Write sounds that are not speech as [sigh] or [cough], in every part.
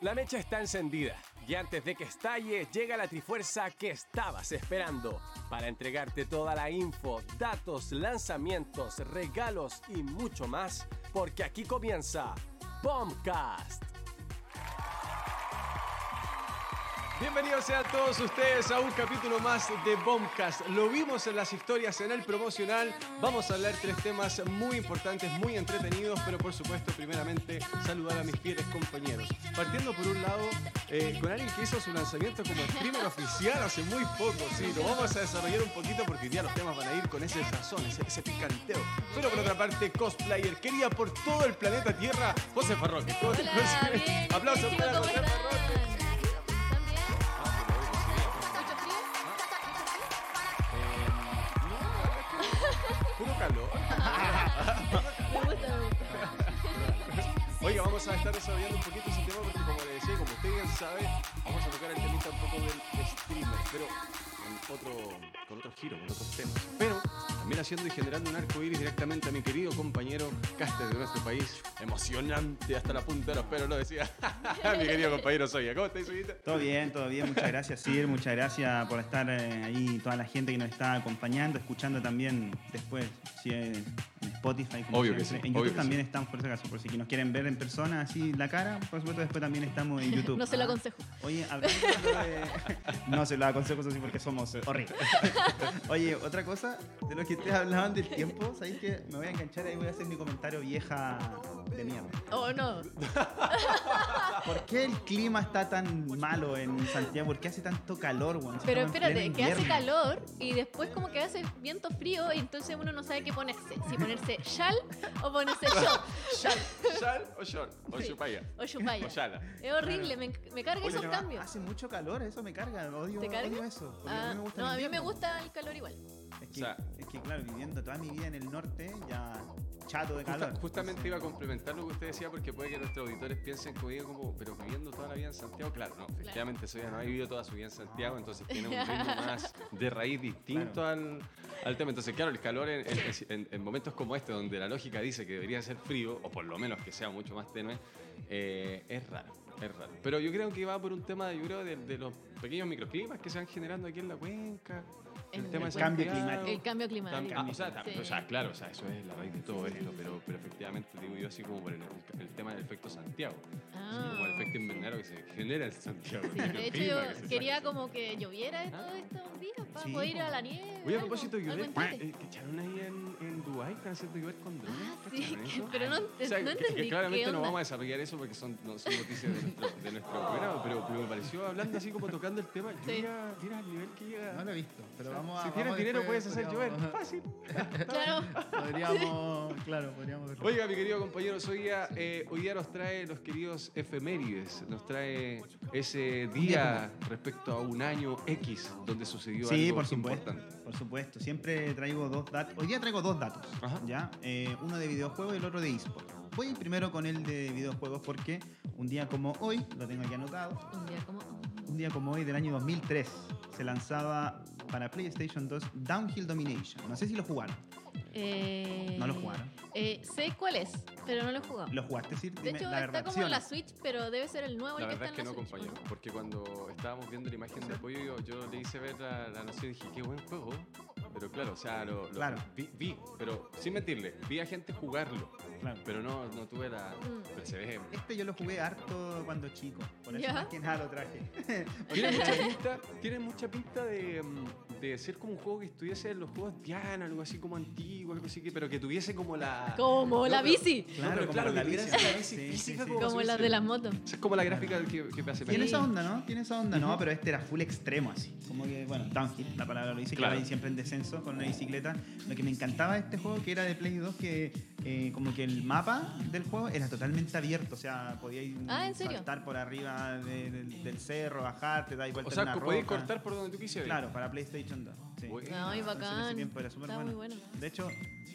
La mecha está encendida y antes de que estalle llega la trifuerza que estabas esperando para entregarte toda la info, datos, lanzamientos, regalos y mucho más porque aquí comienza Bombcast. Bienvenidos sean todos ustedes a un capítulo más de Bombcast. Lo vimos en las historias en el promocional. Vamos a hablar tres temas muy importantes, muy entretenidos, pero por supuesto, primeramente, saludar a mis fieles compañeros. Partiendo por un lado, eh, con alguien que hizo su lanzamiento como streamer oficial hace muy poco. Sí, lo vamos a desarrollar un poquito porque hoy día los temas van a ir con ese sazón, ese, ese picanteo. Pero por otra parte, cosplayer, quería por todo el planeta Tierra, José Farroque. Aplausos para ¿cómo José? Farroque. Con otro giro, con otros temas. Pero también haciendo y generando un arco iris directamente a mi querido compañero caster de nuestro país. Emocionante hasta la punta de los pelos, lo decía. [laughs] mi querido compañero Soya. ¿Cómo estáis, Soyita? Todo bien, todo bien. Muchas gracias, Sir. Muchas gracias por estar eh, ahí, toda la gente que nos está acompañando, escuchando también después, si en Spotify. como Obvio que sí, En YouTube también estamos, por si acaso, por si nos quieren ver en persona, así la cara, por supuesto, después también estamos en YouTube. [laughs] No se lo Ah. aconsejo. Oye, hablando de... [laughs] No se lo aconsejo eso sí porque somos horribles. [laughs] Oye, otra cosa, de lo que ustedes hablaban del tiempo, ¿sabéis que me voy a enganchar ahí voy a hacer mi comentario vieja de mierda? Oh, no. ¿Por qué el clima está tan malo en Santiago? ¿Por qué hace tanto calor, weón? Si Pero espérate, que hace calor y después como que hace viento frío y entonces uno no sabe qué ponerse. Si ponerse shal o ponerse short. [laughs] ¿Shal o short? O Sí. chupaya. O chupalla. O shala. Es horrible, me, me carga Oye, esos pero cambios. Hace mucho calor, eso me carga. Odio, ¿Te carga? odio eso. Ah, a mí me gusta no, a mí me gusta el calor igual. Es que, O sea- es que, claro, viviendo toda mi vida en el norte, ya chato de Justa- calor. justamente iba a complementar lo que usted decía porque puede que nuestros auditores piensen como digo, como, pero viviendo toda la vida en Santiago, claro, no, efectivamente Soya no ha vivido toda su vida en Santiago, entonces tiene un ritmo [laughs] más de raíz distinto al, al tema. Entonces, claro, el calor en, en- en- en momentos como este, donde la lógica dice que debería ser frío, o por lo menos que sea mucho más tenue, eh, es raro, es raro. Pero yo creo que va por un tema, yo creo, de, de los pequeños microclimas que se van generando aquí en la cuenca. El, El tema de cambio climático. El cambio climático. Ah, o, sea, Sí. o sea, claro, o sea, eso es la raíz de todo esto, pero, pero efectivamente digo yo así como por el, el tema del efecto Santiago, Ah. como el efecto invernadero que se genera en Santiago. Sí, de [laughs] hecho que yo se quería saca. como que lloviera todos estos días para Sí, poder ir a la nieve. Oye, a propósito de llover, eh, que echaron ahí en, en Dubái, están haciendo llover con drones. Ah, sí, ¿cacharon [laughs] eso? pero no O sea, no [laughs] que- entendí Que qué claramente no onda. vamos a desarrollar eso porque son, no, son noticias de nuestro, de nuestro programa, pero, pero me pareció hablando así como tocando el tema, mira el nivel que llega. No lo he visto, pero vamos a. si tienes dinero puedes hacer llover, fácil. [laughs] Claro. Podríamos, claro, podríamos verlo. Oiga, mi querido compañero Soya, eh, hoy día nos trae los queridos efemérides, nos trae ese día respecto a un año X donde sucedió Sí, algo por supuesto. importante. Por supuesto. Siempre traigo dos datos. Hoy día traigo dos datos. Ajá. ¿ya? Eh, uno de videojuegos y el otro de eSport. Voy primero con el de videojuegos porque un día como hoy, lo tengo aquí anotado, Un día como. un día como hoy del año 2003 se lanzaba para PlayStation 2 Downhill Domination. No sé si lo jugaron. Eh, No lo jugaron. eh, sé cuál es, pero no lo he jugado. ¿Lo jugaste, Sir? de hecho, la está verdad. como ¿sí en no? la Switch, pero debe ser el nuevo La el que verdad es está que en no, la Switch. compañero, porque cuando estábamos viendo la imagen de apoyo, yo, yo le hice ver la, la noción y dije, qué buen juego. Pero claro, o sea, lo, lo- Claro. vi, vi, pero sin mentirle, vi a gente jugarlo, Claro. pero no, no tuve la... Mm. Pero se ve... Este yo lo jugué harto cuando chico. Por eso ¿Ya? más que nada lo traje. [laughs] Tiene mucha pinta, tiene mucha pinta de, mm, de ser como un juego que estuviese en los juegos Diana, algo así como antiguo, algo así, que, pero que tuviese como la... Como la pero- bici. No, Claro, pero como claro, la bici. esa bici Sí, sí, física sí. como, Como las de las motos. Es como la gráfica que, que me hace Tiene esa onda, ¿no? Tiene esa onda, no, pero este era full extremo así. Como que, bueno, downhill, la palabra lo dice, Claro. que va siempre en descenso con una bicicleta. Lo que me encantaba de este juego, que era de Play 2, que eh, como que el mapa del juego era totalmente abierto. O sea, podíais Ah, saltar por arriba de- del, del cerro, bajar, te dais vuelta O sea, roca. cortar por donde tú quisieras. Claro, para PlayStation 2. Sí. Bueno. No, y En ese bacán. tiempo era súper bueno. muy bueno. De hecho,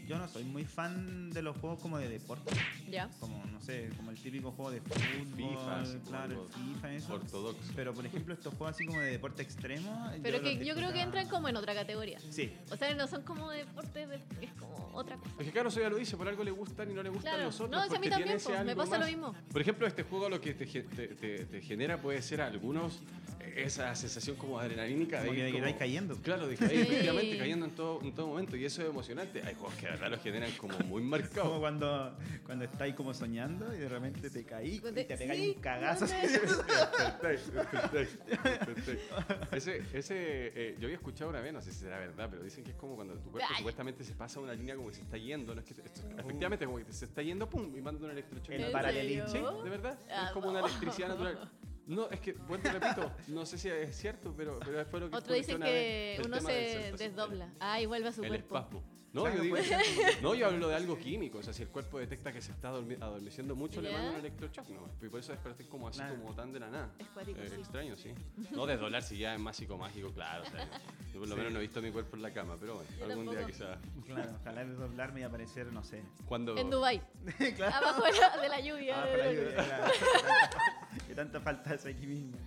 yo no soy muy fan de los juegos como de deporte. Ya. Como, no sé, como el típico juego de fútbol. FIFA, claro, el FIFA, eso. Ortodoxo. Pero, por ejemplo, estos juegos así como de deporte extremo. Pero los que yo creo que entran como en otra categoría. Sí, O sea, no son como deportes, de- es como otra cosa. Es que claro, eso ya lo dice, por algo le gustan y no le gustan Claro. los otros. No, si a mí también, pues, me pasa lo más. mismo. Por ejemplo, este juego lo que te, te- te- te genera puede ser a algunos eh, esa sensación como adrenalínica como de que, ir de que como- vais cayendo. Claro, de que Sí. efectivamente cayendo en todo, en todo momento y eso es emocionante. Hay juegos que verdad lo generan como muy [laughs] Como marcados. cuando, cuando estáis como soñando y de repente te caí y te pegáis Sí, un cagazo. [laughs] ese, ese eh, yo había escuchado una vez, no sé si será verdad, pero dicen que es como cuando tu cuerpo Ay. supuestamente se pasa una línea como que se está yendo, no es que esto- efectivamente como que se está yendo, pum, y manda un electrochoque. El ¿En paralelismo. Sí, de verdad. Ah, es como una no. electricidad natural. No, es que, bueno, te repito, no sé si es cierto, pero, pero fue lo que Otro una que uno se desdobla. Ah, y vuelve a su El cuerpo. espasmo. No, yo digo, no, yo hablo de algo [laughs] químico. O sea, si el cuerpo detecta que se está adormeciendo mucho, le Ya. manda un electroshock. No, y por eso desperté como así, Claro. como tan de la nada. Es cuático, Eh, sí. Extraño, sí. [laughs] No desdoblar si ya es más psicomágico, claro. o sea, yo por lo Sí. menos no he visto mi cuerpo en la cama, pero bueno, Yo algún día tampoco. quizá. Claro, ojalá desdoblarme y aparecer, no sé. Cuando. En Dubai [laughs] claro. Abajo de la, de la lluvia. Ah, de la lluvia. claro. Que tanta falta hace aquí mismo.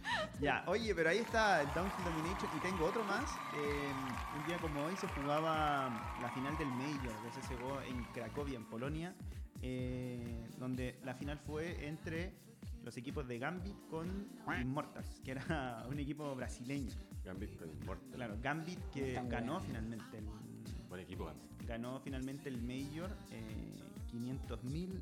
Ya, oye, pero ahí está el Downhill Domination y tengo otro más. Eh, un día como hoy se jugaba la final del Major de CSGO en Cracovia, en Polonia, eh, donde la final fue entre los equipos de Gambit con Immortals, que era [laughs] un equipo brasileño. Gambit con. Claro, Gambit que ganó finalmente el, Buen equipo, Gambit. ganó finalmente el Major, eh, 500 mil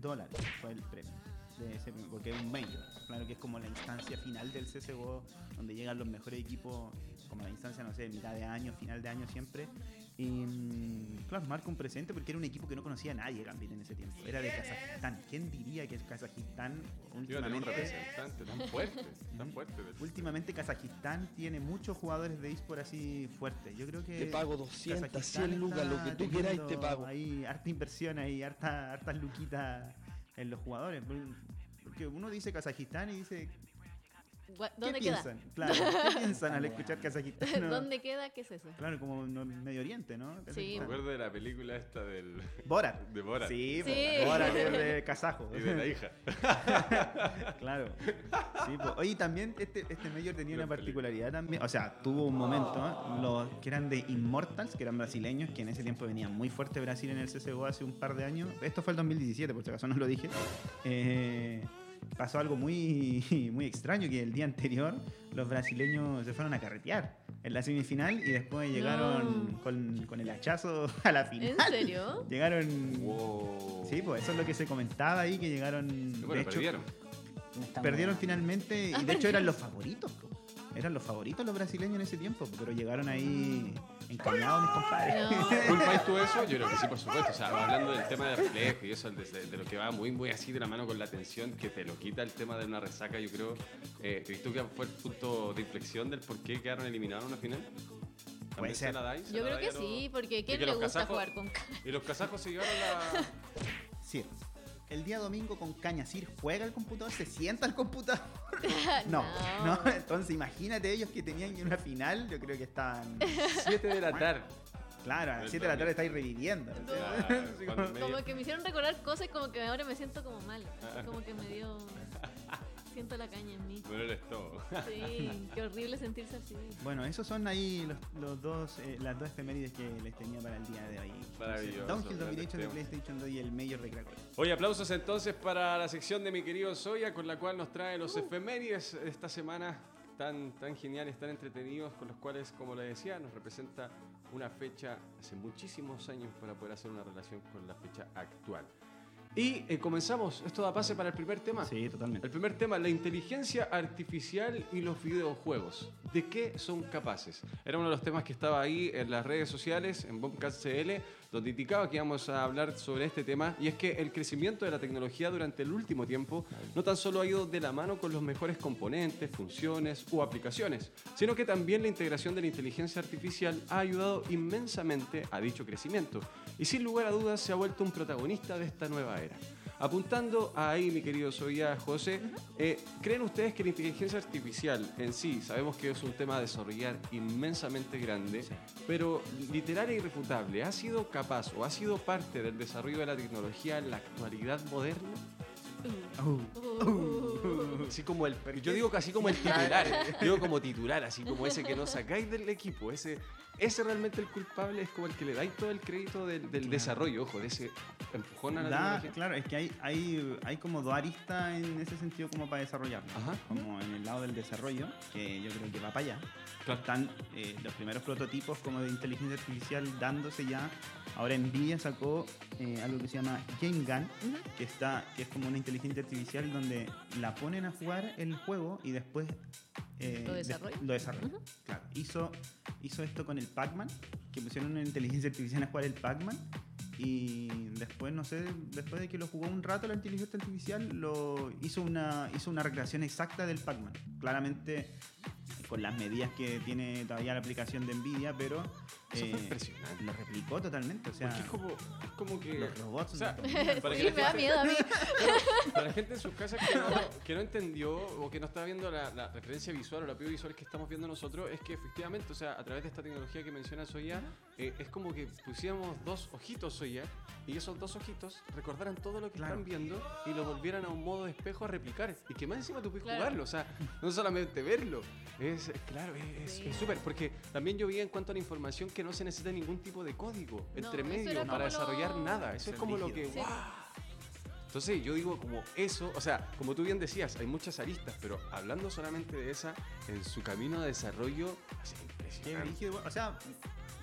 dólares fue el premio. De ese, porque es un Major, claro que es como la instancia final del CSGO, donde llegan los mejores equipos, como la instancia, no sé, mitad de año, final de año siempre. Y mm, claro, marca un presente porque era un equipo que no conocía a nadie Gambit en ese tiempo. Era de Kazajistán. ¿Quién diría que Kazajistán Iba a tener un últimamente representante tan fuerte, tan fuerte. Últimamente Kazajistán tiene muchos jugadores de eSport así fuertes. Yo creo que. Te pago 200, Kazajistán 100 lucas, lo que tú quieras y te pago. Ahí harta inversión ahí, harta, hartas luquitas en los jugadores. Porque uno dice Kazajistán y dice. Gua- ¿Qué ¿Dónde queda? piensan? Claro, ¿qué piensan al escuchar Kazajistán? [laughs] No, ¿Dónde queda? ¿Qué es eso? Claro, como no- Medio Oriente, ¿no? Sí. Me acuerdo de la película esta del. Borat. [laughs] de Borat. Sí, Sí. Borat es de [laughs] kazajo. Y de la hija. Claro. Sí, pues. Oye, también este, este Major tenía una particularidad también. O sea, tuvo un momento, ¿eh? los que eran de Immortals, que eran brasileños, que en ese tiempo venía muy fuerte Brasil en el CSGO hace un par de años. Esto fue el 2017, por si acaso no lo dije. Eh, pasó algo muy, [laughs] muy extraño, que el día anterior los brasileños se fueron a carretear en la semifinal y después llegaron No. con, con el hachazo a la final. ¿En serio? [laughs] Llegaron... Wow. Sí, pues eso es lo que se comentaba ahí, que llegaron... Bueno, de hecho, perdieron. Finalmente y Ah, de hecho eran los favoritos. po. Eran los favoritos los brasileños en ese tiempo, pero llegaron ahí encañados mis compadres. No. ¿Culpáis tú eso? Yo creo que sí, por supuesto. O sea, hablando del tema de reflejo y eso, de, de- de lo que va muy, muy así de la mano con la tensión, que te lo quita el tema de una resaca, yo creo. Eh, ¿Crees tú que fue el punto de inflexión del por qué quedaron eliminados en una final? ¿También Puede se ser. la dais? ¿Se Yo la creo que los- sí, porque ¿quién le gusta kazajos- jugar con Y los kazajos se llevaron la. Sí. El día domingo con Cañasir juega el computador, se sienta el computador. [laughs] No, no, Entonces imagínate ellos que tenían una final, yo creo que estaban. 7 [laughs] de la tarde. Claro, a las Del 7 de la tarde estáis reviviendo. Claro, [laughs] como- que me hicieron recordar cosas como que ahora me siento como mal. Ah. Así como que me dio... Siento la caña en mí. Duele el estómago. Sí, qué horrible sentirse así. Bueno, esos son ahí los, los dos, eh, las dos efemérides que les tenía para el día de hoy. Maravilloso, Downhill Domination de. PlayStation 2 y el Major de Cracovia. Oye, aplausos entonces para la sección de mi querido Soya, con la cual nos trae los efemérides de esta semana tan, tan geniales, tan entretenidos, con los cuales, como le decía, nos representa una fecha hace muchísimos años para poder hacer una relación con la fecha actual. Y eh, comenzamos, esto da pase para el primer tema. Sí, totalmente. El primer tema, la inteligencia artificial y los videojuegos. ¿De qué son capaces? Era uno de los temas que estaba ahí en las redes sociales, en Bombcast CL, donde indicaba que íbamos a hablar sobre este tema. Y es que el crecimiento de la tecnología durante el último tiempo no tan solo ha ido de la mano con los mejores componentes, funciones u aplicaciones, sino que también la integración de la inteligencia artificial ha ayudado inmensamente a dicho crecimiento. Y sin lugar a dudas se ha vuelto un protagonista de esta nueva era. Apuntando ahí, mi querido Soya José, eh, ¿creen ustedes que la inteligencia artificial en sí, sabemos que es un tema a desarrollar inmensamente grande, pero literal e irrefutable, ¿ha sido capaz o ha sido parte del desarrollo de la tecnología en la actualidad moderna? Uh. Así como el, yo digo casi como el titular, digo como titular, así como ese que no sacáis del equipo, ese, ese realmente el culpable es como el que le dais todo el crédito del, del desarrollo, ojo, de ese empujón a la Da- claro, es que hay, hay, hay como dos aristas en ese sentido como para desarrollarlo. Ajá. Como en el lado del desarrollo, que yo creo que va para allá. Claro. Están eh, los primeros prototipos como de inteligencia artificial dándose ya. Ahora Nvidia sacó eh, algo que se llama Game Gun, que, está, que es como una inteligencia artificial donde la ponen a jugar el juego y después eh, ¿Lo des- desarrolla? lo desarrolla. Claro. Hizo, hizo esto con el Pac-Man, que pusieron una inteligencia artificial a jugar el Pac-Man. Y después, no sé, después de que lo jugó un rato la inteligencia artificial, lo hizo una, hizo una recreación exacta del Pac-Man. Claramente con las medidas que tiene todavía la aplicación de Nvidia, pero Eso fue eh, impresionante. lo replicó totalmente. O sea, Porque es como, es como que. los robots. o sea, para, Sí, que me da gente, miedo a mí. [laughs] para la gente en sus casas que no, que no entendió o que no está viendo la, la referencia visual o la visual que estamos viendo nosotros, es que efectivamente, o sea, a través de esta tecnología que menciona Soya, eh, es como que pusiéramos dos ojitos Soya y esos dos ojitos recordaran todo lo que Claro. están viendo y lo volvieran a un modo de espejo a replicar. Y que más encima tú puedes Claro. jugarlo, o sea, no solamente verlo. Es, claro, es Sí. súper, porque también yo vi en cuanto a la información que no se necesita ningún tipo de código No, entre medio para como lo- desarrollar nada. Eso es como lo que... rígido. Sí. Entonces yo digo como eso, o sea, como tú bien decías, hay muchas aristas, pero hablando solamente de esa, en su camino de desarrollo, es Qué impresionante. brígido, o sea,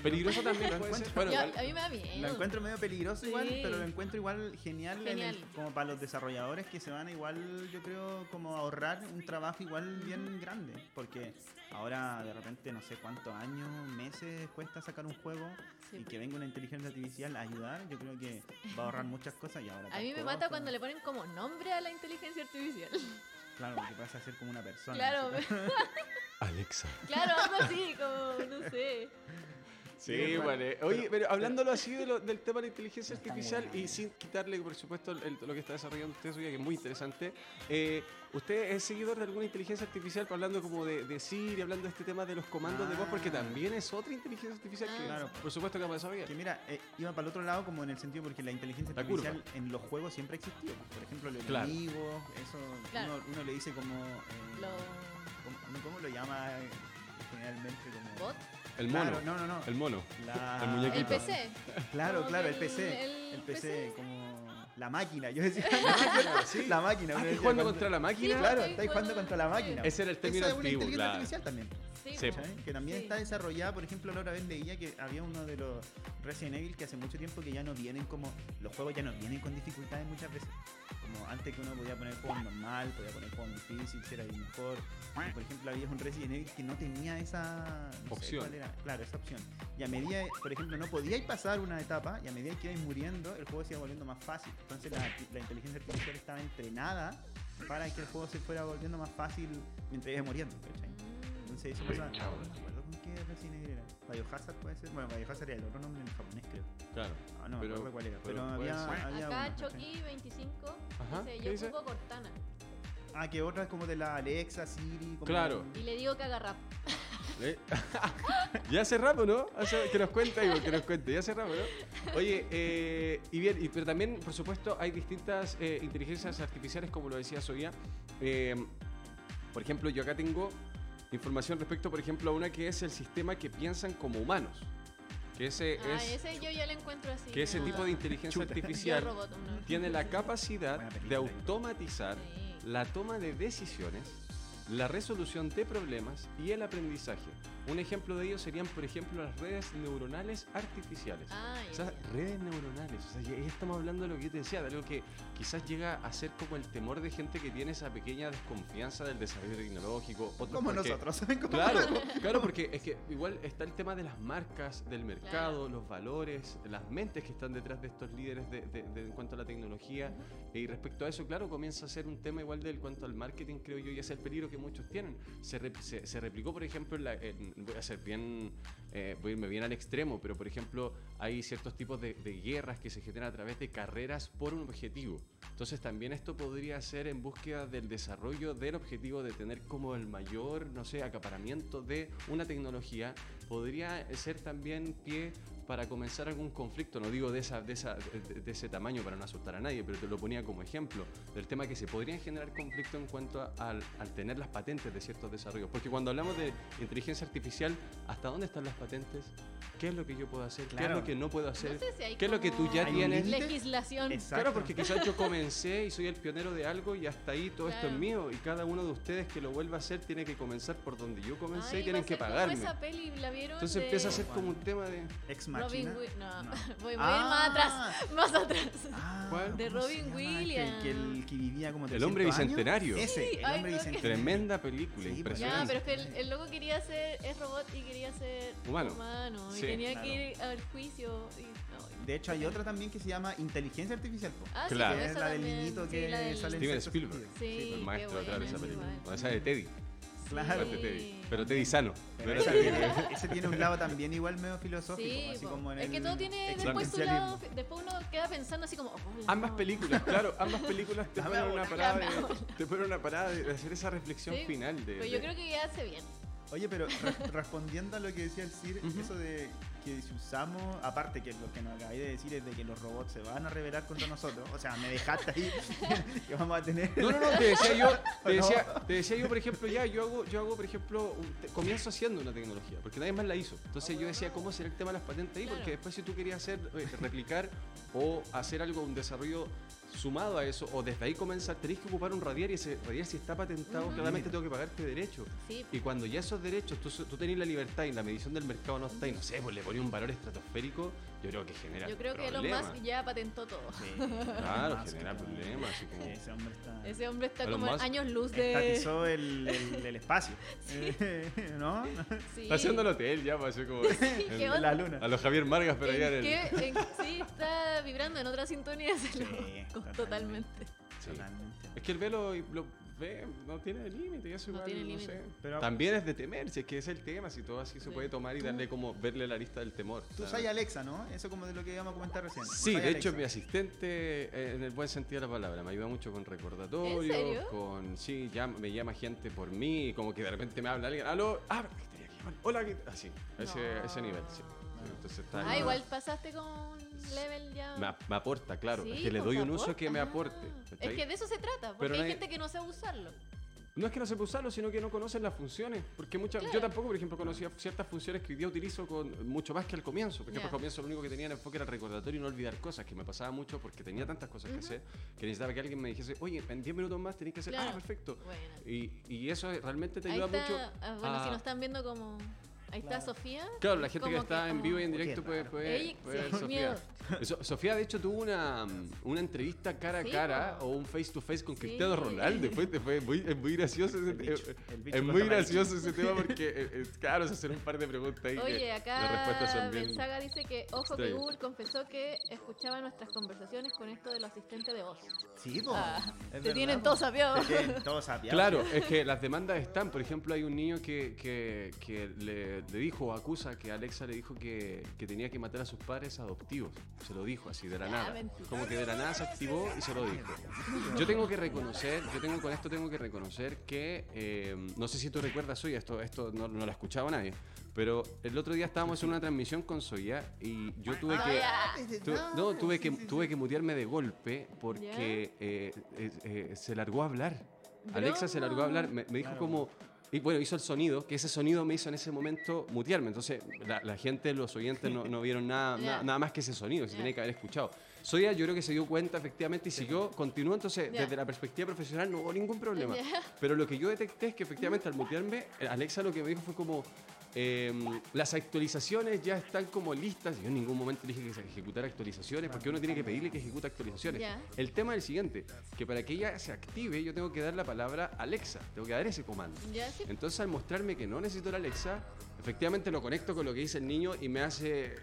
Peligroso también lo puede ser. encuentro- Bueno, igual- a mí me da Lo miedo. encuentro medio peligroso igual, Sí. pero lo encuentro igual genial, en el- Genial. como para los desarrolladores que se van a igual, yo creo, como ahorrar un trabajo igual bien grande. Porque ahora de repente no sé cuántos años, meses cuesta sacar un juego Sí, y que venga una inteligencia artificial a ayudar, yo creo que va a ahorrar muchas cosas y ahora... A mí me mata cuando le ponen como nombre a la inteligencia artificial. Claro, porque pasa a ser como una persona. Claro, ¿no? [laughs] Alexa. claro, algo así, como, no sé. Sí, Sí, vale. Oye, pero hablándolo así de lo- del tema de la inteligencia artificial y sin quitarle, por supuesto, el- lo que está desarrollando usted, Soya, que es muy interesante. eh, ¿Usted es seguidor de alguna inteligencia artificial, hablando como de, de Siri, hablando de este tema de los comandos de voz? Porque Ah. también es otra inteligencia artificial que. Claro. por supuesto, que vamos a desarrollar. Que mira, eh, iba para el otro lado como en el sentido porque la inteligencia La curva. artificial en los juegos siempre ha existido. Por ejemplo, los Claro. enemigos, eso Claro. uno, uno le dice como... eh, Lo- ¿cómo, cómo lo llama eh, generalmente? Como, ¿Bot? El mono. Claro, no, no, no. El mono. La- el muñequito. El PC. Claro, Como claro, que el PC. el- El, el PC, PC. como la máquina. Yo decía, la máquina, sí. la máquina. Ah, uno ¿estás decía jugando contra la máquina? Sí, Claro, estáis jugando jugando- contra la máquina. Ese era el término Esa es una antiguo, inteligencia claro. artificial también. Sí, Sí. Que también Sí. está desarrollada, por ejemplo, la otra vez leía que había uno de los Resident Evil que hace mucho tiempo que ya no vienen como, los juegos ya no vienen con dificultades muchas veces. Como antes que uno podía poner juegos normal, podía poner juegos difíciles, si era el mejor. Y, por ejemplo, había un Resident Evil que no tenía esa no sé Opción. cuál era. Claro, esa opción. Y a medida, por ejemplo, no podíais pasar una etapa y a medida que ibais muriendo, el juego se iba volviendo más fácil. Entonces la, la inteligencia artificial estaba entrenada para que el juego se fuera volviendo más fácil mientras ibas muriendo. ¿cachai? Entonces eso pasa. No me acuerdo con qué Resident Evil era. Biohazard puede ser. Bueno, Biohazard era el otro nombre en japonés, creo. Claro. Ah, no me Pero- acuerdo cuál era. pero Pero, había, había Acá uno, ¿cachai? Chucky 25 Ajá, dice, ¿qué yo dice? juego Cortana. Ah, que otra es como de la Alexa, Siri. Como Claro. Y le digo que haga rap. ¿Eh? [laughs] ya cerramos, ¿no? Hace- que nos cuente, Igor, que nos cuente. Ya cerramos, ¿no? Oye, eh, y bien, y- pero también, por supuesto, hay distintas eh, inteligencias artificiales, como lo decía Soya. Eh, por ejemplo, yo acá tengo información respecto, por ejemplo, a una que es el sistema que piensan como humanos. Que ese Ah, es ese yo ya lo encuentro así. que ese tipo de inteligencia Chuta. artificial robot, uno. tiene la [laughs] capacidad de película. automatizar Sí. la toma de decisiones, la resolución de problemas y el aprendizaje. Un ejemplo de ello serían, por ejemplo, las redes neuronales artificiales. Ah, O sea, redes neuronales. O sea, ya ya estamos hablando de lo que yo te decía, de algo que quizás llega a ser como el temor de gente que tiene esa pequeña desconfianza del desarrollo tecnológico. otros Como porque- nosotros. como Claro, [laughs] claro, porque es que igual está el tema de las marcas, del mercado, los valores, las mentes que están detrás de estos líderes de, de- de- en cuanto a la tecnología. Y respecto a eso, claro, comienza a ser un tema igual del cuanto al marketing, creo yo, y es el peligro que muchos tienen. Se, rep- se, se replicó, por ejemplo, en la- en- voy a ser bien, eh, voy a irme bien al extremo, pero por ejemplo, hay ciertos tipos de, de guerras que se generan a través de carreras por un objetivo. Entonces también esto podría ser en búsqueda del desarrollo del objetivo de tener como el mayor, no sé, acaparamiento de una tecnología. Podría ser también pie para comenzar algún conflicto, no digo de, esa, de, esa, de, de ese tamaño para no asustar a nadie, pero te lo ponía como ejemplo, del tema que se podrían generar conflictos en cuanto a- al, al tener las patentes de ciertos desarrollos. Porque cuando hablamos de inteligencia artificial, ¿hasta dónde están las patentes? ¿Qué es lo que yo puedo hacer? ¿Qué es Claro. lo que no puedo hacer? No sé si hay ¿Qué es lo que tú ya como ¿Hay un tienes? Legislación. Exacto. Claro, porque quizás yo comencé y soy el pionero de algo y hasta ahí todo esto es Claro. mío y cada uno de ustedes que lo vuelva a hacer tiene que comenzar por donde yo comencé Ay, y tienen que pagarme. esa peli, ¿la vieron? Entonces de empieza a ser como un tema de... Ex Robin Machina. Williams. No, No. [laughs] voy, voy Ah. a ir más atrás. Más atrás. Ah, ¿Cuál? De ¿cómo se Robin? Williams. Que, que el que vivía como El hombre 300 años. bicentenario. Ese, Sí, el hombre bicentenario. Tremenda película, Sí, pues. impresionante. Ya, pero es que el, el loco quería ser, es robot y quería ser Humano. humano. Sí, y tenía claro. que ir al juicio. Y, no, De hecho, hay otra también que se llama Inteligencia Artificial. Ah, sí, Claro. pues Que es esa la del niñito sí, que la del- sale en Steven Spielberg. Sí, el maestro de esa película. O esa de Teddy. Claro. de Teddy. Pero Teddy sano. Pero ese, tiene, ese tiene un lado también igual medio filosófico, Sí, así como en es que el todo tiene después su lado. Después uno queda pensando así como. oh, Ambas no. películas, claro, ambas películas te ponen una una, parada de, te ponen una parada de hacer esa reflexión Sí, final de, Pero de- yo creo que ya hace bien. Oye, pero [laughs] re- respondiendo a lo que decía el Sir, Ujú. eso de que si usamos, aparte que lo que nos acabáis de decir es de que los robots se van a rebelar contra nosotros, o sea, me dejaste ahí [laughs] que vamos a tener... No, no, no, te decía yo, [laughs] te No. decía, te decía yo, por ejemplo, ya, yo hago, yo hago, por ejemplo, un- te- comienzo haciendo una tecnología, porque nadie más la hizo. Entonces yo decía, ¿cómo será el tema de las patentes ahí? Claro. Porque después si tú querías hacer, eh, replicar o hacer algo, un desarrollo sumado a eso, o desde ahí comenzar, tenés que ocupar un radiar y ese radiar si está patentado, Ujú. claramente tengo que pagarte derecho. Sí. Y cuando ya esos derechos, tú, tú tenés la libertad y la medición del mercado no está, y no sé, pues le ponía un valor estratosférico, yo creo que genera Yo creo que Elon problemas. Musk ya patentó todo. Sí, [laughs] Claro, Musk, genera problemas, así como... Ese hombre está... Ese hombre está Elon como en Musk años luz de. Estatizó el, el, el espacio. [laughs] [laughs] ¿No? Sí. Está haciendo el hotel ya, pues, así como... ¿Qué en-? La luna. A los Javier Margas, en ¿En el... En- sí, está vibrando en otra sintonía. se lo- totalmente. totalmente. Sí. Totalmente. Es que el velo lo ve, no tiene límite, eso No igual, tiene no límite. sé. Pero- También es de temer, si es que es el tema, si todo así se Sí. puede tomar y darle como verle la lista del temor. Tú usas Alexa, ¿no? Eso como de lo que íbamos a comentar recién. Sí, de hecho Alexa. mi asistente, eh, en el buen sentido de la palabra, me ayuda mucho con recordatorios, ¿En serio? con, sí, llama- me llama gente por mí, como que de repente me habla alguien, aló, ah, ¿qué tenía que llamar? hola, ¿qué tal?". así, a ese, a ese nivel, sí. Sí, Entonces está Ah, ahí. igual pasaste con level ya. me, ap- me aporta, claro, Sí, es que le pues, doy un uso aporta. que me aporte. Ah. Es que de eso se trata, porque Pero hay nadie- gente que no sabe usarlo. No es que no sepa usarlo, sino que no conocen las funciones. Porque muchas, yo Claro. tampoco, por ejemplo, conocía ciertas funciones que hoy día utilizo con mucho más que al comienzo. Porque Ya. al comienzo lo único que tenía en enfoque era el recordatorio y no olvidar cosas, que me pasaba mucho porque tenía tantas cosas que Ujú. hacer que necesitaba que alguien me dijese, oye, en 10 minutos más tenés que hacer, ah, Claro. perfecto. Bueno. Y, y eso realmente te Ahí ayuda está. mucho. ah, bueno, a- si nos están viendo como. Ahí está Claro. Sofía. Claro, la gente que está en oh, vivo y en directo puede, puede, Ey, puede sí, ver Sofía. Sofía, de hecho, tuvo una, una entrevista cara a Sí, cara o un face to face con Sí. Cristiano Ronaldo. Fue, fue muy, es muy gracioso ese El bicho, tema. el bicho Es muy gracioso ese tema [laughs] porque, eh, eh, claro, se hacen un par de preguntas ahí. que Oye, las respuestas acá son bien. Benzaga dice que, ojo, que. Google confesó que escuchaba nuestras conversaciones con esto de los asistentes de voz. Sí. Ah, te verdad, tienen po. todo sabiado. Te tienen todo sapeado. Claro, es que las demandas están. Por ejemplo, hay un niño que, que, que le, le dijo o acusa que Alexa le dijo que, que tenía que matar a sus padres adoptivos. Se lo dijo así, de la Ah, nada. mentira. Como que de la nada se activó y se lo dijo. Yo tengo que reconocer, yo tengo con esto tengo que reconocer que, eh, no sé si tú recuerdas, Soya, esto, esto no, no lo escuchaba nadie, pero el otro día estábamos en una transmisión con Soya y yo tuve Ah, que... Tu- No, no, tuve que, tuve que mutearme de golpe porque eh, eh, eh, se largó a hablar. Alexa se largó a hablar, me, me dijo Claro. como... Y bueno, hizo el sonido, que ese sonido me hizo en ese momento mutearme. Entonces, la, la gente, los oyentes no, no vieron nada, [laughs] na- nada más que ese sonido, que se Ya. tenía que haber escuchado. Soya yo creo que se dio cuenta efectivamente y siguió, continuó. Entonces, desde la perspectiva profesional no hubo ningún problema. Pero lo que yo detecté es que efectivamente al mutearme, Alexa lo que me dijo fue como, em, las actualizaciones ya están como listas. Yo en ningún momento dije que se ejecutara actualizaciones, porque uno tiene que pedirle que ejecute actualizaciones. El tema es el siguiente, que para que ella se active yo tengo que dar la palabra Alexa, tengo que dar ese comando. Sí. Entonces al mostrarme que no necesito la Alexa, efectivamente lo conecto con lo que dice el niño y me hace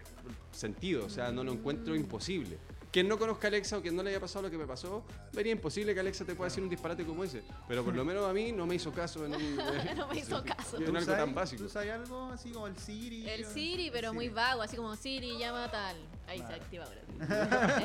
sentido, o sea, no lo encuentro imposible. Quien no conozca a Alexa o quien no le haya pasado lo que me pasó, vería imposible que Alexa te pueda decir un disparate como ese. Pero por lo menos a mí no me hizo caso en, [laughs] un- No me hizo [laughs] caso. en ¿Tú algo tan básico. ¿Tú sabes algo, así como el Siri. El Siri, pero muy vago, así como Siri llama a tal. Ahí se Claro. activa ahora. [laughs]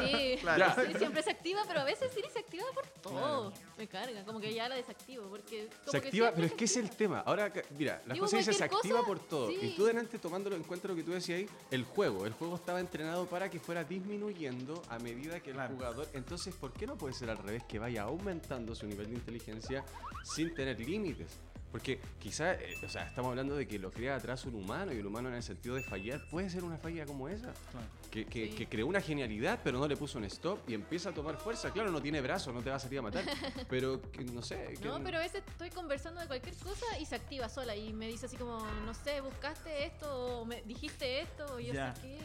Eh, sí, Ya. Siri siempre se activa, pero a veces Siri se activa por todo. Me carga, como que ya la desactivo. Porque como Se activa, pero es que ese es el tema. Ahora, mira, las cosas dicen se activa cosa, por todo. sí. Y tú delante tomándolo en cuenta lo que tú decías ahí, el juego. El juego estaba entrenado para que fuera disminuyendo a medida que el Claro. jugador. Entonces, ¿por qué no puede ser al revés? Que vaya aumentando su nivel de inteligencia sin tener límites. Porque quizá, eh, o sea, estamos hablando de que lo crea atrás un humano y el humano en el sentido de fallar puede ser una falla como esa. Claro. Que, que- Sí. que creó una genialidad, pero no le puso un stop y empieza a tomar fuerza. Claro, no tiene brazos, no te va a salir a matar. [laughs] Pero que, no sé. que- No, pero a veces estoy conversando de cualquier cosa y se activa sola y me dice así como, no sé, buscaste esto o me dijiste esto y yo Ya. sé qué.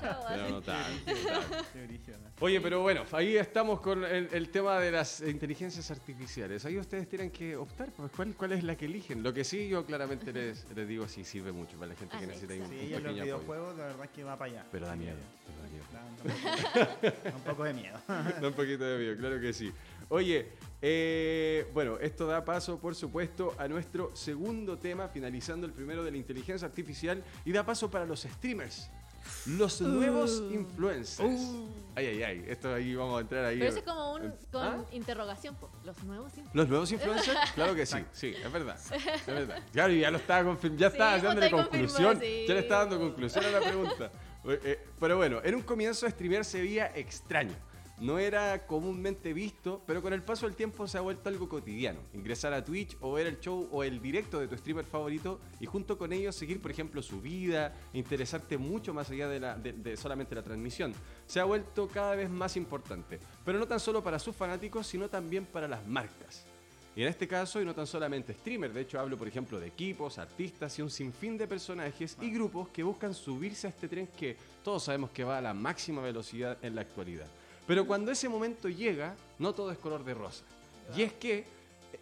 Chao, [laughs] Pero no tanto, tanto. ¿no? Oye, pero bueno, ahí estamos con el, el tema de las inteligencias artificiales. Ahí ustedes tienen que optar, pues, ¿cuál, cuál es la que eligen? Lo que sí, yo claramente les, les digo, sí, sirve mucho para la gente que Alexa. necesita un, Sí, un y en los pequeño apoyo. videojuegos la verdad es que va para allá. Pero da miedo, pero da miedo. Da un poco- [laughs] da un poco de miedo. Da un poquito de miedo, claro que sí. Oye, eh, bueno, esto da paso, por supuesto, a nuestro segundo tema, finalizando el primero de la inteligencia artificial, y da paso para los streamers. Los nuevos influencers. Ay, ay, ay. Esto ahí vamos a entrar ahí. Pero eso es como un con ¿Ah? interrogación, po. los nuevos influencers. ¿Los nuevos influencers? [laughs] Claro que sí, sí, es verdad. Es verdad. Claro, y ya lo estaba ya Sí, estaba pues, dándole está conclusión. Ya le estaba dando sí. conclusión a la pregunta. Eh, eh, pero bueno, en un comienzo streamear se veía extraño. No era comúnmente visto, pero con el paso del tiempo se ha vuelto algo cotidiano. Ingresar a Twitch o ver el show o el directo de tu streamer favorito y junto con ellos seguir, por ejemplo, su vida, interesarte mucho más allá de, la- de- de solamente la transmisión. Se ha vuelto cada vez más importante, pero no tan solo para sus fanáticos, sino también para las marcas. Y en este caso, y no tan solamente streamer, de hecho hablo por ejemplo de equipos, artistas y un sinfín de personajes y grupos que buscan subirse a este tren que todos sabemos que va a la máxima velocidad en la actualidad. Pero cuando ese momento llega, no todo es color de rosa. Y es que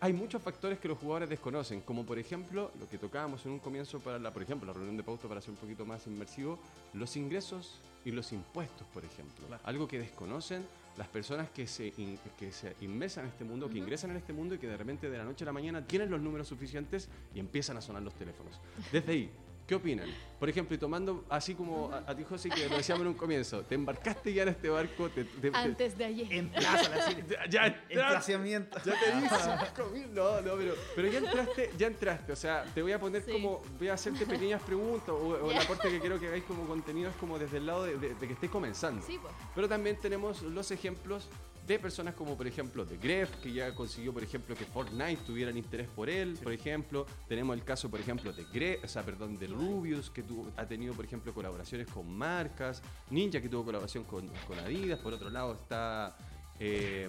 hay muchos factores que los jugadores desconocen, como por ejemplo lo que tocábamos en un comienzo para la, por ejemplo, la reunión de pauta para ser un poquito más inmersivo, los ingresos y los impuestos, por ejemplo. Claro. Algo que desconocen las personas que se, in- que se inmersan en este mundo, que ingresan en este mundo y que de repente de la noche a la mañana tienen los números suficientes y empiezan a sonar los teléfonos. Desde ahí, ¿qué opinan? Por ejemplo, y tomando así como a, a ti, José, que lo decíamos en un comienzo, te embarcaste ya en este barco, te, te- te- Antes de ayer. En plaza, la ya, ya entraste. Emplazamiento. Ya te di cinco mil. No, no, pero, pero ya entraste, ya entraste. O sea, te voy a poner Sí. como, voy a hacerte pequeñas preguntas o, o el aporte que quiero que hagáis como contenido es como desde el lado de, de- de que estés comenzando. Sí, pues. Pero también tenemos los ejemplos de personas como por ejemplo de Gref, que ya consiguió por ejemplo que Fortnite tuviera el interés por él, por ejemplo. Tenemos el caso por ejemplo de Gref, o sea, perdón, de Rubius, que tuvo- ha tenido por ejemplo colaboraciones con marcas, Ninja que tuvo colaboración con, con Adidas, por otro lado está... eh,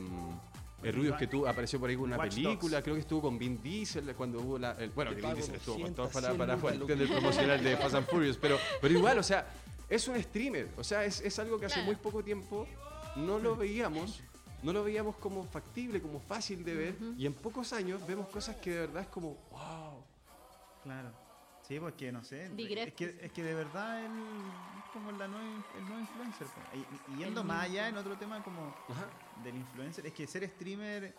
el Rubius que tú apareció por ahí con una Watch película, Dogs. creo que estuvo con Vin Diesel cuando hubo la. el- bueno, que Vin Diesel estuvo con 200, todo para, 100 para cuestión del promocional de Fast and Furious, pero, pero igual, o sea, es un streamer, o sea, es, es algo que hace muy poco tiempo no lo veíamos, no lo veíamos como factible, como fácil de ver, y en pocos años vemos cosas que de verdad es como, wow. Claro. Sí, porque no sé. Es que, es que de verdad él es como la nueva, el nuevo influencer. Y, y yendo El más allá en otro tema como Ajá. del influencer, es que ser streamer,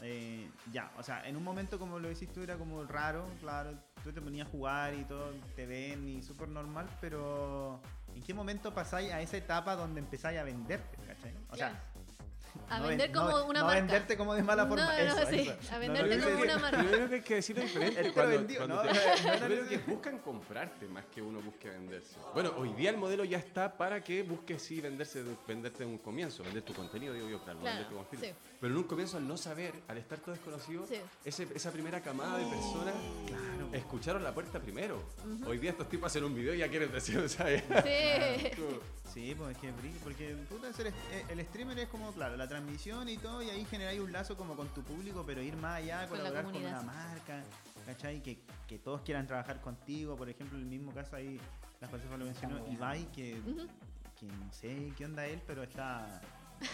eh, ya, o sea, en un momento como lo decís tú era como raro, claro, tú te ponías a jugar y todo, te ven y súper normal, pero ¿en qué momento pasáis a esa etapa donde empezáis a venderte, ¿cachai? O sea. A no vender ven- como no- una no marca. venderte como de mala forma. No, no, eso, sí, eso. a No, venderte como una marca. Yo creo que hay que decirlo [laughs] diferente. Él te lo cuando- vendió, cuando ¿no? te- No yo creo que buscan comprarte más que uno busque venderse. Bueno, hoy día el modelo ya está para que busques sí venderse, de- venderte en un comienzo, vender tu contenido, digo yo, claro, Claro, vender tu sí. Pero en un comienzo, al no saber, al estar todo desconocido, Sí. ese- esa primera camada de personas escucharon la puerta primero. Hoy día estos tipos hacen un video y ya quieren decir, [laughs] ya- Sí. Sí, pues es que porque puta, el streamer es como, claro, la transmisión y todo, y ahí generáis un lazo como con tu público, pero ir más allá, Con colaborar con, una marca, ¿cachai? Que, que todos quieran trabajar contigo, por ejemplo, en el mismo caso ahí, la Josefa lo mencionó, Ibai, que, no sé qué onda él, pero está...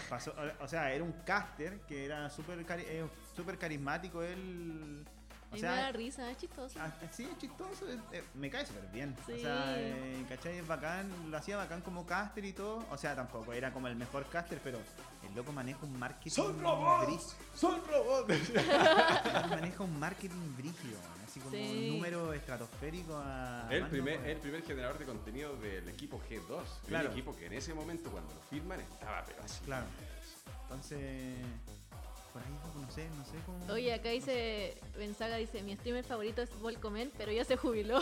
Pasó, o sea, era un caster que era súper cari- eh, carismático, él... O A mí sea, me da risa, es chistoso. Ah, sí, es chistoso, es- eh, me cae súper bien. O sea, eh, ¿cachai? Es bacán, lo hacía bacán como caster y todo. O sea, tampoco era como el mejor caster, pero el loco maneja un marketing. ¡Son robots! ¡Son robots! [laughs] Maneja maneja un marketing brígido, weón, así como Sí. un número estratosférico a. El primer, el primer generador de contenido del equipo G2. Claro. El equipo que en ese momento, cuando lo firman, estaba pero así. Claro. Entonces. Por ahí, no sé, no sé cómo. Oye, acá dice, Benzaga dice, mi streamer favorito es Volcomen, pero ya se jubiló.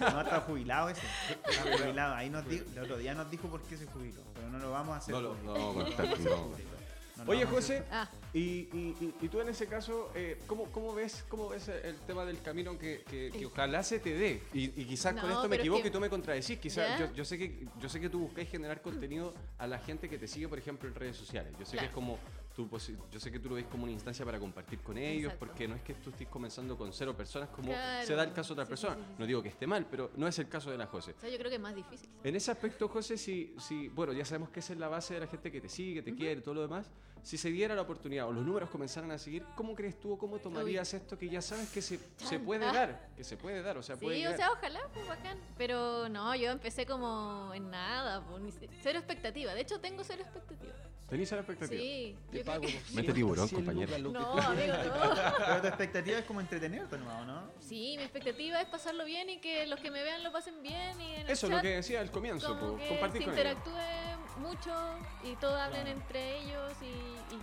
No, está jubilado ese. [laughs] Está jubilado. Ahí nos di- el otro día nos dijo por qué se jubiló. Pero no lo vamos a hacer. No no no. No lo Oye, vamos a hacer José, Ah, y, y- y- tú en ese caso, eh, ¿cómo, cómo ves, ¿cómo ves el tema del camino que, que- que ojalá se te dé? Y, y quizás con No, esto me equivoco que- y tú me contradecís. Quizás yo, yo sé que, yo sé que tú buscáis generar contenido a la gente que te sigue, por ejemplo, en redes sociales. Yo sé que Claro. es como tu posi- yo sé que tú lo ves como una instancia para compartir con ellos, Exacto. porque no es que tú estés comenzando con cero personas como Claro. se da el caso de otra Sí, persona. sí, sí, No digo que esté mal, pero no es el caso de la José. o sea, yo creo que es más difícil. En ese aspecto, José, si, si, bueno, ya sabemos que esa es la base de la gente que te sigue, que te quiere, todo lo demás. Si se diera la oportunidad o los números comenzaran a seguir, ¿cómo crees tú o cómo tomarías esto que ya sabes que se, puede Ah. dar? Que se puede dar, o sea, puede Sí, o sea, ojalá, pues bacán. Pero no, yo empecé como en nada, pues, cero expectativa. De hecho, tengo cero expectativa. ¿Tenís la expectativa? Sí, Te pago que... Mente tiburón, compañero. No, amigo, no. [laughs] Pero tu expectativa es como entretenerte nomás, ¿no? Sí, mi expectativa es pasarlo bien y que los que me vean lo pasen bien. Y en el Eso es lo que decía al comienzo, como po, que compartir se con ellos. Mucho y todos hablen Claro. entre ellos y... y- y-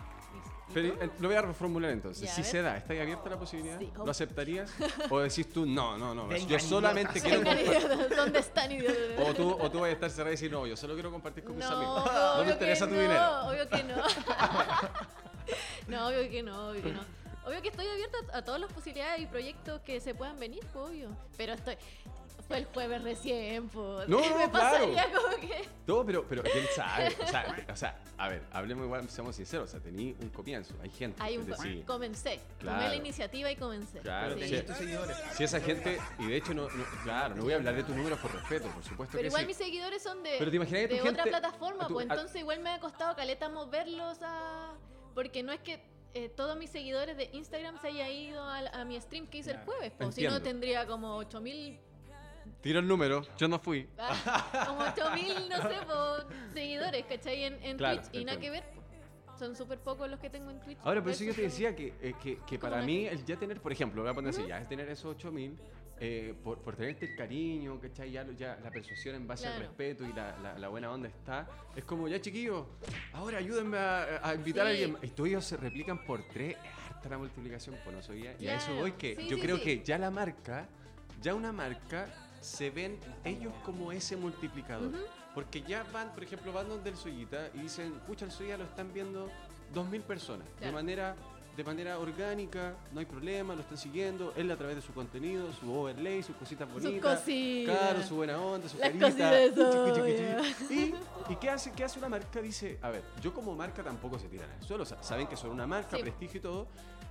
y Pero, todo. eh, lo voy a reformular entonces. Si se da, ¿está ahí abierta la posibilidad? Sí, ¿Lo aceptarías? ¿O decís tú, no, no, no, Vengan, yo solamente quiero compartir? ¿Dónde están, idiotas? O tú, o tú vas a estar cerrada y decir, no, yo solo quiero compartir con mis No, amigos. no, No me obvio interesa que tu no, dinero. Obvio que no. [laughs] no, obvio que no, obvio que no. Obvio que estoy abierta a todas las posibilidades y proyectos que se puedan venir, pues, obvio. Pero estoy. Fue el jueves recién, pues. No, [laughs] no, Me claro. pasaría como que. No, pero, pero quién sabe. [laughs] O sea, o sea, a ver, hablemos igual, seamos sinceros. O sea, tení un comienzo, hay gente Hay que un te sigue. Comencé. Claro. Tomé la iniciativa y comencé. Claro, Sí. seguidores. Si esa gente, y de hecho, no, no- claro, no voy a hablar de tus números por respeto, por supuesto Pero que igual sí. mis seguidores son de, Pero te imaginas que de tu otra gente- plataforma, tu- pues a- entonces igual me ha costado caleta moverlos a... Porque no es que eh, todos mis seguidores de Instagram se haya ido al- a, mi stream que hice el Claro. jueves, pues si no tendría como 8000... Tiro el número, yo no fui. ah, como 8000, no sé, seguidores, ¿cachai? En, en Claro, Twitch y nada que ver. Son súper pocos los que tengo en Twitch. Ahora, por eso yo te decía que, eh, que, que para mí, el ya tener, por ejemplo, voy a poner así, ya es tener esos 8000, eh, por, por tenerte el cariño, ¿cachai? Ya, lo- ya la persuasión en base al respeto y la, la- la buena onda está. Es como, ya chiquillos, ahora ayúdenme a, a invitar a alguien. Y todos ellos se replican por tres, es harta la multiplicación, pues no soy ya. Y a eso voy que Sí, yo sí, creo sí. que ya la marca, ya una marca, se ven ellos como ese multiplicador. Porque ya van, por ejemplo, van donde el Soyita y dicen, pucha, el Soya lo están viendo 2.000 personas. De manera de manera orgánica, no hay problema, lo están siguiendo, él a través de su contenido, su overlay, sus cositas bonitas. cositas. Claro, su buena onda, su Las carita. Y, ¿y qué, hace, qué hace una marca? Dice, a ver, yo como marca tampoco se tiran al suelo, o sea, saben que son una marca, Sí. prestigio y todo,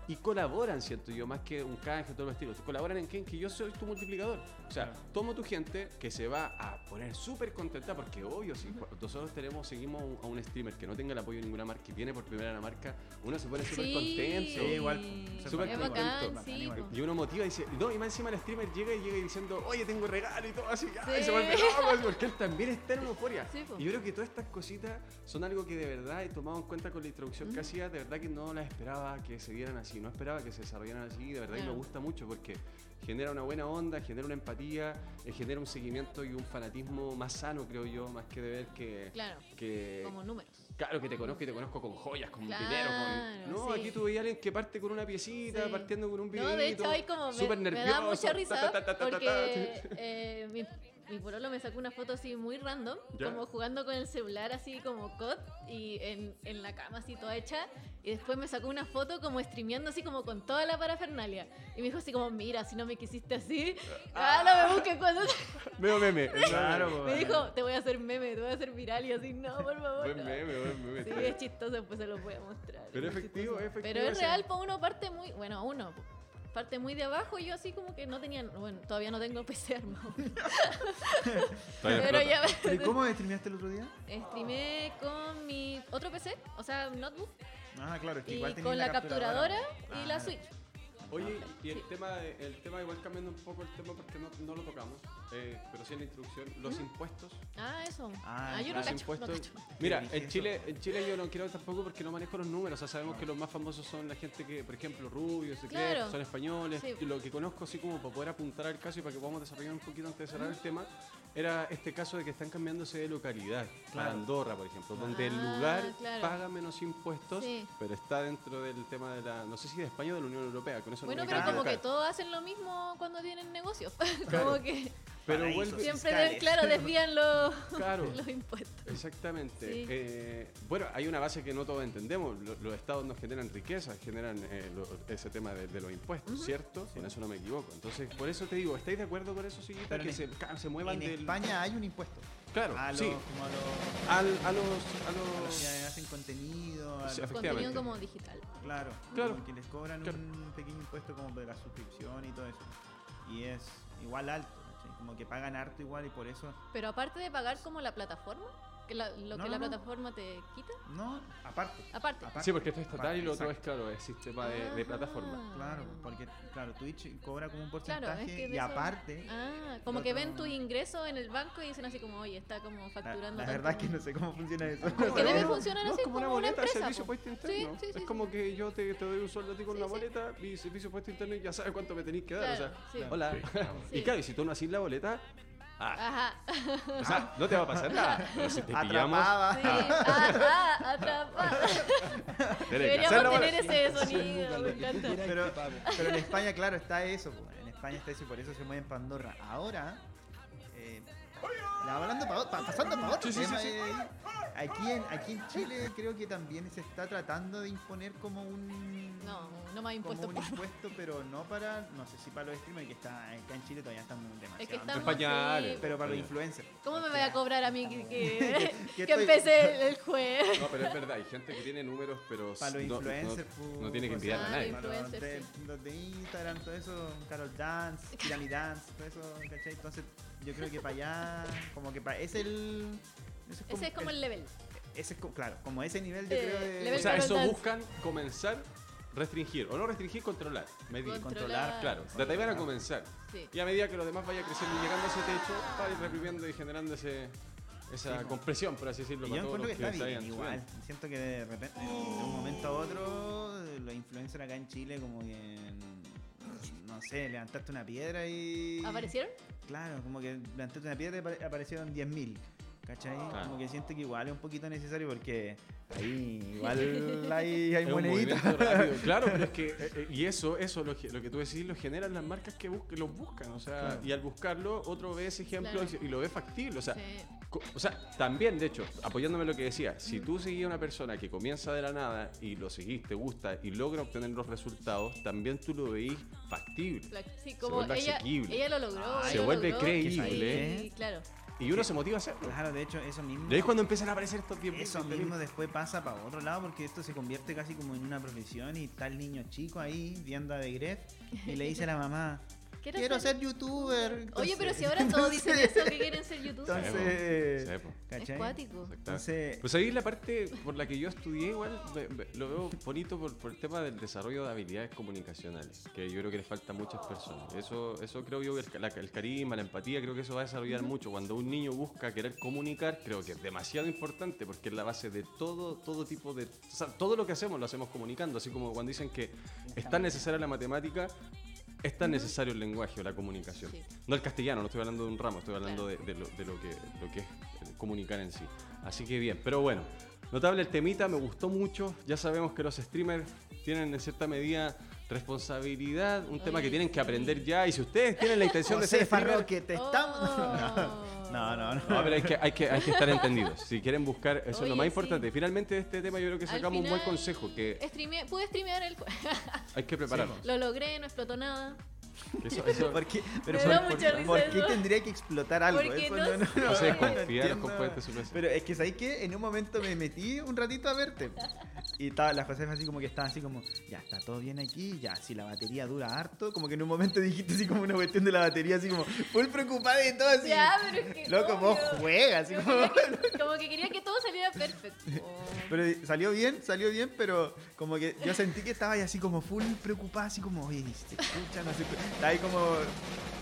y colaboran, siento yo, más que un canje, todo el estilo. Colaboran en qué? En que yo soy tu multiplicador. O sea, Claro. tomo tu gente que se va a poner súper contenta porque, obvio, si nosotros tenemos, seguimos a un- a un streamer que no tenga el apoyo de ninguna marca y viene por primera la marca, uno se pone súper Sí. contento. Sí, igual. Súper contento. bacán, sí. Y uno motiva y dice, no, y más encima el streamer llega y llega diciendo, oye, tengo regalo y todo así. Sí. se vuelve loco, porque él también está en una euforia. Y yo creo que todas estas cositas son algo que de verdad he tomado en cuenta con la introducción que Ujú. hacía, de verdad que no las esperaba que se dieran así, no esperaba que se desarrollaran así, de verdad que me gusta mucho porque genera una buena onda, genera una empatía, eh, genera un seguimiento y un fanatismo más sano, creo yo, más que de ver que... Claro, que como números. Claro que te conozco y te conozco con joyas, con Claro, dinero, con... No, sí. aquí tú veías a alguien que parte con una piecita, Sí. partiendo con un No, videito. de hecho, hay como. Me, súper me da nervioso, mucha risa ta, ta, ta, ta, ta, ta. porque eh, mi, mi pololo me sacó una foto así muy random, Ya. como jugando con el celular, así como COD, y en, en la cama, así toda hecha. Y después me sacó una foto como streameando, así como con toda la parafernalia. Y me dijo así como: Mira, si no me quisiste así, ah, no me busques cuando. [laughs] Veo meme. Claro, me pues, dijo: Te voy a hacer meme, te voy a hacer viral. Y así, no, por favor. Buen no". meme, buen meme. Sí, es chistoso, pues se los voy a mostrar. Pero es efectivo, chistoso. efectivo Pero es ese. real, pues uno parte muy. Bueno, uno parte muy de abajo. Yo así como que no tenía. Bueno, todavía no tengo [laughs] PC armado. [laughs] Pero ya ¿Pero ¿y cómo streameaste el otro día? streamé con mi otro PC, o sea, notebook, Ah, claro, es que y igual con la capturadora y la. Switch. Oye, y el Sí. tema, de- el tema igual cambiando un poco el tema porque no, no lo tocamos, eh, pero sí en la introducción, los impuestos. Ah, eso. Ah, Ah, yo no Los cacho, no impuestos. cacho. Mira, en. Chile, en Chile yo no quiero tampoco porque no manejo los números. O sea, sabemos que los más famosos son la gente que, por ejemplo, rubios, Claro. son españoles. Sí. Y lo que conozco, así como para poder apuntar al caso y para que podamos desarrollar un poquito antes de cerrar el tema, era este caso de que están cambiándose de localidad. Para Claro. Andorra, por ejemplo, donde el Ah, lugar claro. paga menos impuestos, Sí. pero está dentro del tema de la, no sé si de España o de la Unión Europea. Con eso no Bueno, pero como que todos hacen lo mismo cuando tienen negocios. [laughs] Claro. como que Pero vuelve, siempre, de- claro, desvían los, Claro. [laughs] los impuestos. Exactamente. Sí. Eh, bueno, hay una base que no todos entendemos. Lo- Los, estados nos generan riqueza, generan eh, lo- ese tema de, de los impuestos, ¿cierto? Con eso no me equivoco. Entonces, por eso te digo, ¿estáis de acuerdo con eso, Siguita? Pero Que en se, se muevan En del... España hay un impuesto. Claro, A los, sí. como a los, Al, a los... A a los los que hacen contenido, a Sí, los-. Contenido como digital. claro, Claro. como que les cobran Claro. un pequeño impuesto como de la suscripción y todo eso. Y es igual alto. Como que pagan harto igual y por eso, Pero aparte de pagar como la plataforma, que la- lo No, que no, la no. plataforma te quita, no, aparte. aparte. aparte. Sí, porque esto es estatal y lo otro es, claro, es sistema de, de Ah. plataforma. Claro, porque claro, Twitch cobra como un porcentaje Claro, es que y eso- aparte, Ah, como que ven tus ingresos en el banco y dicen así como, oye, está como la, facturando. la tanto". verdad es que no sé cómo funciona eso. Como que debe funcionar no, así es como una boleta de servicio puesto interno. Sí, sí, sí, es sí. como que yo te, te doy un sueldo a ti con Sí, una sí. boleta y servicio puesto interno y ya sabes cuánto me tenéis que dar. Claro, o sea, hola. [laughs] Y claro, y si tú no haces la boleta, ah, Ajá. o sea, no te va a pasar nada. Pero si te pillamos, Atrapada. Sí. Ah, ah, atrapa. tenés [laughs] que Deberíamos tener ese sonido, me encanta. Pero, pero en España, claro, está eso. po. En España está eso y por eso se mueven para Andorra. Ahora, eh, hablando pa- pa- pasando para otro Sí, sí, tema, sí, sí. eh, aquí, en, aquí en Chile creo que también se está tratando de imponer como un... No, no más como un impuesto, pero no para, no sé si para los streamers, que está, acá en Chile todavía están demasiado. Es que estamos pañales. pero para los influencers. ¿Cómo me voy a cobrar a mí que, que, [laughs] Que que estoy- empecé el jueves? No, pero es verdad, hay gente que tiene números, pero [laughs] Para los no- no- influencers, no, pu, tiene que sea, a nadie. de, los de Instagram, todo eso, Carol Dance, Pyramid Dance, todo eso, ¿cachai? Entonces, yo creo que para allá, como que para. Es el. Ese es como, Ese es como el level. ese es claro, como ese nivel, yo Eh, creo de. O sea, eso Dance. buscan comenzar, restringir, o no restringir, controlar, medir. Controlar, Claro, de ahí van a comenzar. Sí. Y a medida que los demás vaya creciendo y llegando a ese techo, va a ir reprimiendo y generando ese, esa Sí, compresión, por así decirlo, Y para yo todos encuentro los que que, está bien, se vayan igual. subiendo. Siento que de repente, de un momento a otro, los influencers acá en Chile, como que. No sé, levantaste una piedra y. ¿Aparecieron? Claro, como que levantaste una piedra y apare- aparecieron 10.000. ¿Cachai? Claro. Como que siento que igual es un poquito necesario porque ahí igual [laughs] hay, hay moneditas. [laughs] Claro, pero es que, eh, eh, y eso, eso lo, que- lo que tú decís, lo generan las marcas que bus- los buscan, o sea, Claro. y al buscarlo, otro ve ese ejemplo Claro. y se- y, lo ve factible, o sea, Sí. o sea, también, de hecho, apoyándome en lo que decía, si tú seguías a una persona que comienza de la nada y lo seguís, te gusta y logra obtener los resultados, también tú lo veís factible. Sí, como vuelve ella, asequible. ella lo logró. Se lo vuelve logró, creíble. y- claro. Y uno se motiva a hacerlo. Claro, de hecho, eso mismo. Ahí es cuando empiezan a aparecer estos 10 Eso mismo después pasa para otro lado porque esto se convierte casi como en una profesión y está el niño chico ahí viendo a Gref y le dice a la mamá, ¿Quieres quiero ser- ser youtuber. Oye, pero Entonces- si ahora todos dicen entonces- eso, que quieren ser youtubers. Entonces, Sí, po. Es cuático. Entonces, Pues ahí la parte por la que yo estudié igual lo veo bonito por, por el tema del desarrollo de habilidades comunicacionales, que yo creo que les falta a muchas personas. Eso, eso creo yo, que el, la- el carisma, la empatía, creo que eso va a desarrollar mucho. Cuando un niño busca querer comunicar, creo que es demasiado importante porque es la base de todo, todo tipo de... O sea, todo lo que hacemos lo hacemos comunicando, así como cuando dicen que es tan necesaria la matemática, es tan necesario el lenguaje o la comunicación. Sí. No el castellano, no estoy hablando de un ramo, estoy hablando de, de lo, de lo que, lo que es eh, comunicar en sí. Así que bien, pero bueno, notable el temita, me gustó mucho. Ya sabemos que los streamers tienen en cierta medida responsabilidad, un tema que tienen que aprender ya. Y si ustedes tienen la intención de ser Farroque, te estamos... Oh. No, no, no. no, pero hay que, hay, que, hay que estar entendidos. Si quieren buscar, eso es lo más sí. importante. Finalmente de este tema yo creo que sacamos un buen consejo, que streameé- pude streamear el [laughs] hay que prepararnos. Lo logré, no explotó nada. Eso, eso, ¿Por qué, pero por, por- ¿por qué tendría que explotar algo? Porque Eso no sé. no se Ay, desconfía de su. Pero es que sabéis que en un momento me metí un ratito a verte. Y estaba, la Josefa así como que estaba así como, ya está todo bien aquí, ya, si la batería dura harto. Como que en un momento dijiste así como una cuestión de la batería, así como, full preocupada de todo así. Ya, pero es que. Loco, vos obvio. juegas, así como. que- [laughs] como que quería que todo saliera perfecto. Pero salió bien, salió bien, pero como que yo sentí que estaba ahí así como full preocupada, así como, oye, se escucha, no se escucha. Estaba ahí como,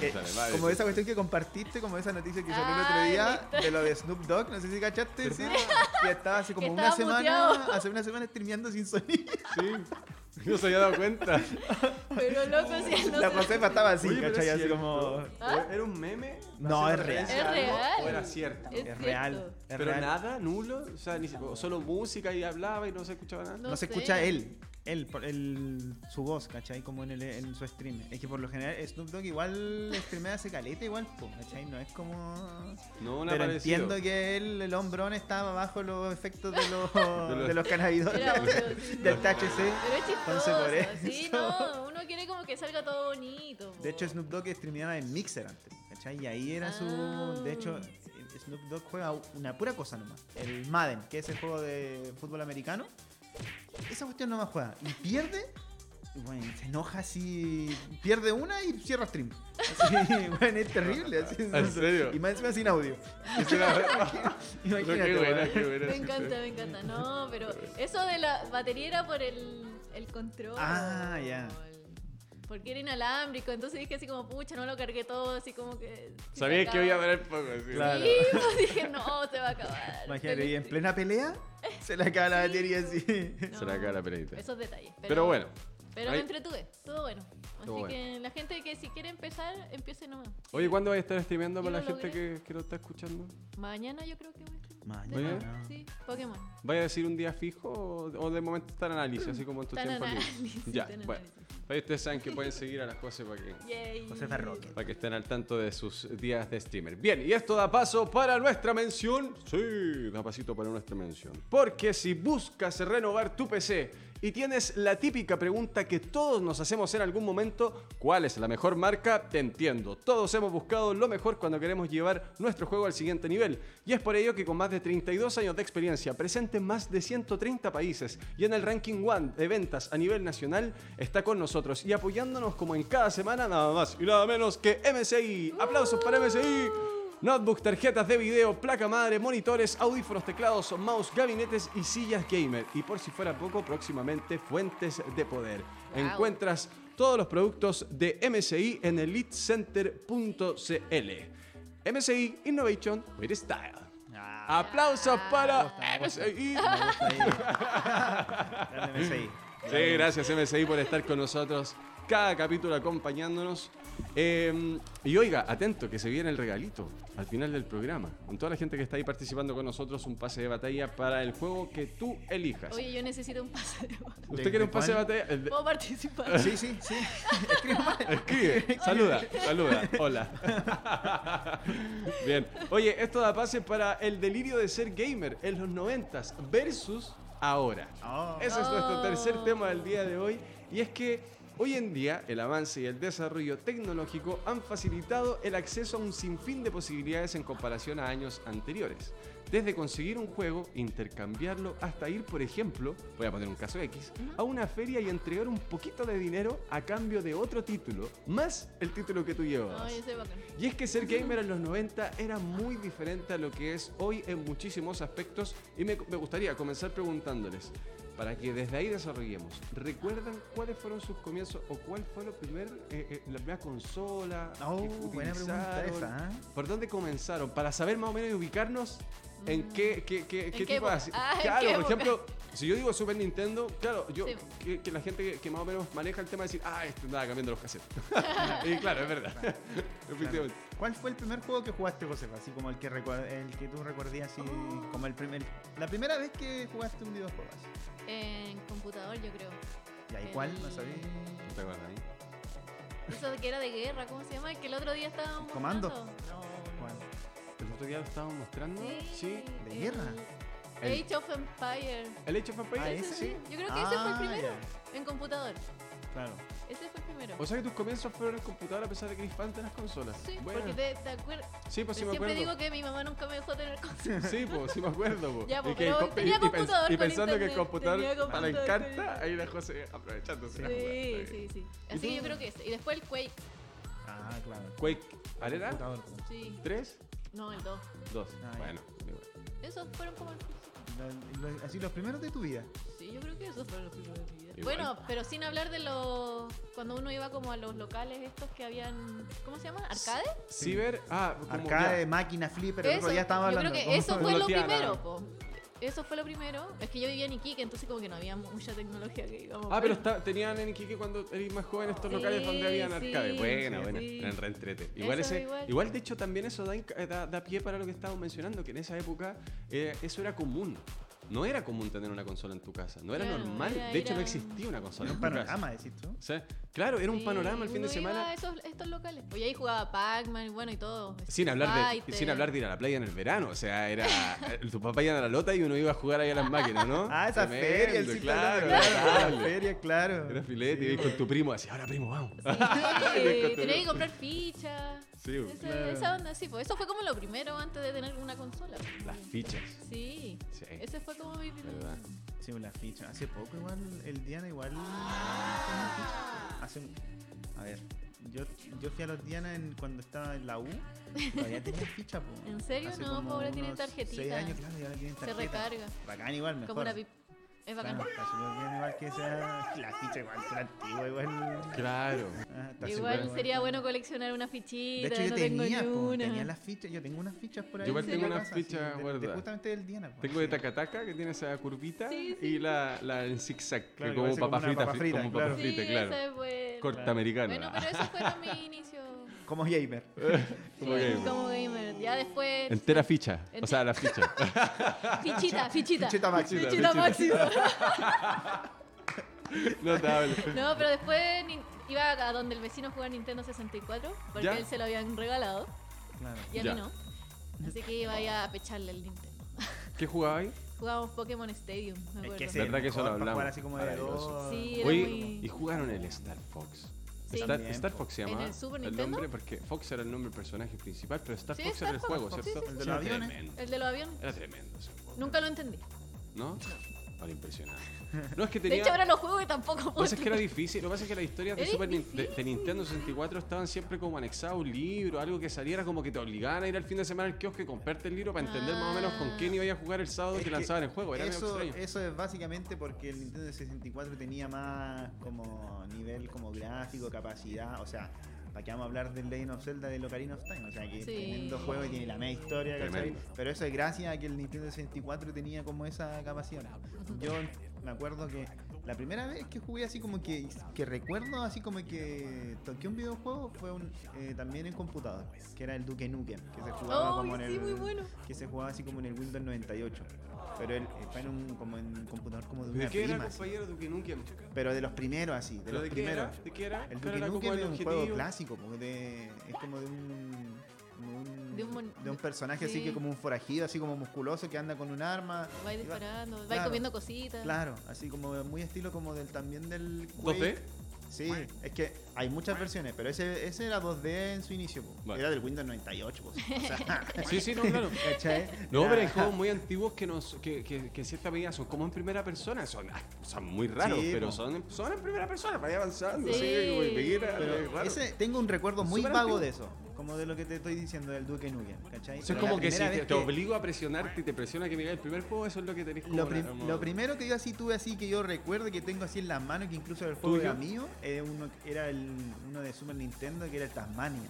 que- madre, como sí. esa cuestión que compartiste, como esa noticia que salió el otro día de lo de Snoop Dogg, no sé si cachaste, sí, que estaba hace como Que una estaba semana, muteado. hace una semana streameando sin sonido. Sí. No se había dado cuenta. Pero loco, si no la. Josefa estaba así, Oye, ¿cachai? Así como... ¿Ah? ¿Era un meme? No, ¿Haciendo es real. Es real. ¿O era cierto? Es Es real, cierto. es Pero real. nada, nulo. O sea, ni solo música y hablaba y no se escuchaba nada. No, No se sé. escucha él, él, por- el, su voz, ¿cachai? Como en, el, en su stream. Es que por lo general Snoop Dogg igual streamea hace caleta igual, po, ¿cachai? No es como... No, una Pero entiendo que él, el hombrón estaba bajo los efectos de los, [laughs] de los cannabidores Era obvio, sí, sí. [laughs] del THC. Pero es chistoso. por eso. Sí, no, uno quiere como que salga todo bonito. po. De hecho, Snoop Dogg streameaba en Mixer antes, ¿cachai? Y ahí era su... Ah. De hecho, Snoop Dogg juega una pura cosa nomás. El Madden, que es el juego de fútbol americano. Esa cuestión nomás juega. Y pierde... y, Bueno, se enoja así, pierde una y cierra stream. Así, [laughs] bueno, es terrible. Así, ¿En serio? Y más encima sin audio. [laughs] [laughs] Imagínate, buena, buena. Me encanta, me encanta. No, pero eso de la batería era por el, el control. Ah, ya. Porque era inalámbrico, entonces dije así como, pucha, no lo cargué todo, así como que... Sabía que iba a durar poco. así. Claro. Sí, pues dije, no, se va a acabar. Imagínate, y en plena pelea se le acaba la batería así. Se la acaba la peladita. Esos detalles. Pero, Pero bueno. Pero ahí- me entretuve, todo bueno. Así Todo bueno. que la gente que si quiere empezar, empiece nomás. Oye, ¿cuándo vais a estar streameando para la gente que, que lo está escuchando? Mañana yo creo que voy a estar. Mañana. Sí, Pokémon. ¿Vaya a decir un día fijo o, o de momento está en análisis, así como en tu tiempo libre? análisis, Ya, bueno. Ahí ustedes saben que pueden seguir a las cosas para que, Roque. para que estén al tanto de sus días de streamer. Bien, y esto da paso para nuestra mención. Sí, da pasito para nuestra mención. Porque si buscas renovar tu PC y tienes la típica pregunta que todos nos hacemos en algún momento, ¿cuál es la mejor marca? Te entiendo. Todos hemos buscado lo mejor cuando queremos llevar nuestro juego al siguiente nivel. Y es por ello que con más de 32 años de experiencia, presente en más de 130 países y en el ranking One de ventas a nivel nacional, está con nosotros y apoyándonos como en cada semana nada más y nada menos que MSI. Aplausos para MSI. Notebooks, tarjetas de video, placa madre, monitores, audífonos, teclados, mouse, gabinetes y sillas gamer. Y por si fuera poco, próximamente fuentes de poder. Wow. Encuentras todos los productos de MSI en elitecenter.cl. MSI Innovation with Style. Ah, Aplausos para me gusta, MSI. [laughs] me gusta ahí. Grande MSI. Sí, gracias MSI por estar con nosotros cada capítulo acompañándonos. Eh, y oiga, atento que se viene el regalito al final del programa. Con toda la gente que está ahí participando con nosotros, un pase de batalla para el juego que tú elijas. Oye, yo necesito un pase de batalla. ¿Usted ¿de- quiere un pase de batalla? ¿Puedo participar? Sí, sí, sí. Escribe. Escribe, saluda, saluda, hola. [laughs] Bien, oye, esto da pase para el delirio de ser gamer en los noventas versus ahora. Oh. Ese es nuestro Oh. tercer tema del día de hoy y es que hoy en día el avance y el desarrollo tecnológico han facilitado el acceso a un sinfín de posibilidades en comparación a años anteriores. Desde conseguir un juego, intercambiarlo, hasta ir, por ejemplo, voy a poner un caso X, a una feria y entregar un poquito de dinero a cambio de otro título, más el título que tú llevabas. Y es que ser gamer en los 90 era muy diferente a lo que es hoy en muchísimos aspectos y me, me gustaría comenzar preguntándoles, para que desde ahí desarrollemos, ¿recuerdan cuáles fueron sus comienzos o cuál fue lo primer, eh, eh, la primera consola Oh, que buena pregunta esa, ¿eh? ¿Por dónde comenzaron? Para saber más o menos y ubicarnos en qué, qué, qué, qué qué tipo de... Ah, ¿en claro, por ejemplo, si yo digo Super Nintendo, claro, yo Sí. que, que la gente que, que más o menos maneja el tema de decir, ah, esto andaba cambiando los cassettes. [laughs] y claro, es verdad. [laughs] Efectivamente. ¿Cuál fue el primer juego que jugaste, Josefa? Así como el que, el que tú recordías, así Oh. como el primer... La primera vez que jugaste un videojuego así. En computador, yo creo. ¿Y ahí El- cuál? ¿No sabía? ¿No te acuerdas ahí? Eso de que era de guerra, ¿cómo se llama? El que el otro día estábamos ¿Comando? mostrando. No, ¿Cuál? ¿El otro día lo estábamos mostrando? Sí. ¿De el guerra? El- Age of Empire. ¿El Age of Empires? Ah, Ese sí. sí. Yo creo que ese fue el Ah, primero. En computador. Claro. Ese fue el primero. O sea que tus comienzos fueron en el computador a pesar de que eres fan de las consolas. Sí, Bueno. porque te, te acuerdas. Sí, pues sí me siempre acuerdo. digo que mi mamá nunca me dejó tener cosas. Sí, pues sí me acuerdo. po. Ya, po, Y pero tenía y- y pens- computador Y con pensando que el computador para la encarta, ahí la José aprovechándose. la jugada. Sí, sí, sí. ¿Y Así que yo creo que ese. Y después el Quake. Ah, claro. Quake, po. Sí. ¿Tres? No, el 2. Dos. Ah, bueno, igual. Esos fueron como el Lo- lo- así los primeros de tu vida. Sí, yo creo que esos fueron los primeros de mi vida. Igual. Bueno, pero sin hablar de los. Cuando uno iba como a los locales estos que habían. ¿Cómo se llama? ¿Arcade? Ciber, ah, como Arcade, ya. máquina, flipper, el Eso, otro día estábamos yo hablando. creo que ¿Cómo eso fue? lo primero, po. Eso fue lo primero. Es que yo vivía en Iquique, entonces como que no había mucha tecnología que digamos. Ah, pero está- tenían en Iquique cuando eres más joven estos Sí, locales donde habían sí, arcade. Buena, sí, buena. sí. Eran reentrete. Igual, Eso ese, igual. igual. de hecho, también eso da, da, da pie para lo que estábamos mencionando, que en esa época eh, eso era común. No era común tener una consola en tu casa. No era Claro, normal. era- de hecho, no era- existía una consola Un en tu casa. panorama, decís tú. O sea, claro, era un Sí, panorama el fin de iba semana. a esos, estos locales. Pues y ahí jugaba Pac-Man, bueno, y todo. Sin hablar, de, sin hablar de ir a la playa en el verano. O sea, era. [laughs] eh, tu papá iba a la lota y uno iba a jugar ahí a las máquinas, ¿no? Ah, esa Tremendo, feria, el claro. claro, claro. la feria, claro. Era filete, y con tu primo así, ahora primo, vamos. Sí, [laughs] tenía que comprar fichas. Sí, Esa, Claro. esa onda, sí, pues eso fue como lo primero antes de tener una consola. las fichas. Sí, Sí. ese fue como mi primer. Sí, la ficha. Hace poco igual, el Diana igual. Hace un- A ver, yo, yo fui a los Diana en, cuando estaba en la U. Todavía tenía [laughs] ficha, po. ¿En serio? Hace No, pobre, tiene tarjetita. Seis años, claro, ya no tienen Se recarga. Bacán igual, mejor. Como una pip. Es bacán. Claro, está súper bien igual que sea la ficha igual que la antigua igual. Claro. Ah, está Igual súper sería bueno coleccionar una fichita. De hecho, yo no tenía, tengo po, una. tenía las fichas, yo tengo unas fichas por ahí. Yo igual en tengo unas sí, fichas de- de guardadas. justamente del Diana. po. Tengo de tacataca que tiene esa curvita Sí, sí, y la, la en zigzag, que Claro, como parece papa como frita, papa fri- frita, como claro. papa frita, sí, claro. esa es buena. Corta americana. Bueno, pero esos fueron mi inicio. Como gamer. [laughs] Como Sí, gamer. como gamer. Ya después. Entera ficha. O sea, la ficha. [laughs] Fichita, fichita. Fichita máxima. Fichita Fichita. máxima. Notable. [laughs] No, pero después iba a donde el vecino jugaba Nintendo 64, porque ¿Ya? a él se lo habían regalado Claro. y a Ya. mí no. Así que iba a pecharle el Nintendo. ¿Qué jugaba ahí? Jugábamos Pokémon Stadium, me Es acuerdo. que es ese ¿Verdad que eso lo hablamos? jugar así como de Maravilloso. dos. Sí, era Oye, muy... y jugaron el Star Fox. Sí. Star. Fox se ¿En llamaba. el Super el Nintendo? nombre porque Fox era el nombre del personaje principal, pero Star Sí, Fox Star era el Fox, juego, sí, ¿cierto? sí, sí. El de Era los aviones. tremendo. El de los aviones. Era tremendo ese juego. Nunca lo entendí. ¿No? Vale, impresionante. No, es que De tenía... hecho, ahora lo juego y tampoco Lo que puedo. pasa es que era difícil. Lo que pasa es que las historias de, Super Nin- de, de Nintendo 64 estaban siempre como anexados a un libro, algo que saliera como que te obligaban a ir al fin de semana al kiosco y comprarte el libro para entender más o menos con quién iba a jugar el sábado Es que que lanzaban el juego. Era eso, es básicamente porque el Nintendo 64 tenía más como nivel como gráfico, capacidad, o sea, ¿para qué vamos a hablar del Legend of Zelda de Ocarina of Time? O sea, que Sí. tremendo juego y tiene la media historia. Pero eso es gracias a que el Nintendo 64 tenía como esa capacidad. Yo me acuerdo que la primera vez que jugué así como que, que recuerdo así como que toqué un videojuego fue un, eh, también en computador, que era el Duke Nukem, que se jugaba Oh, como en sí, el muy bueno. que se jugaba así como en el Windows 98. Pero él eh, fue en un, como en un computador como de ¿De una qué era, prima, así. compañero Duke Nukem? Pero de los primeros así, de ¿Pero los de qué primeros. era? ¿De qué era? El ¿Cuál Duke era Nukem es un juego objetivo? clásico, como de, es como de un, un- De un de un personaje así sí. que como un forajido, así como musculoso que anda con un arma. Va disparando, va claro. comiendo cositas. Claro, así como muy estilo como del también del 2D. Quake. Sí, es que hay muchas versiones, pero ese, ese era 2D en su inicio. Vale. era del Windows 98. po. O sea, [laughs] Sí, sí, no, claro. ¿cachai? No, pero hay juegos muy antiguos que, nos, que, que, que en cierta medida son como en primera persona. Son, ah, son muy raros, Sí, pero son, en- son en primera persona, para ir avanzando. Sí. Sí, como ese, tengo un recuerdo muy vago antiguo. de eso, como de lo que te estoy diciendo del Duke Nukem, ¿cachai? Eso es como la que si te, vez te que- obligo a presionarte y te presiona que me el primer juego, eso es lo que tenés como Lo, una- prim- como- lo primero que yo así tuve así que yo recuerdo que tengo así en las manos, que incluso el juego era mío, eh, uno, era el, uno de Super Nintendo que era el Tasmania.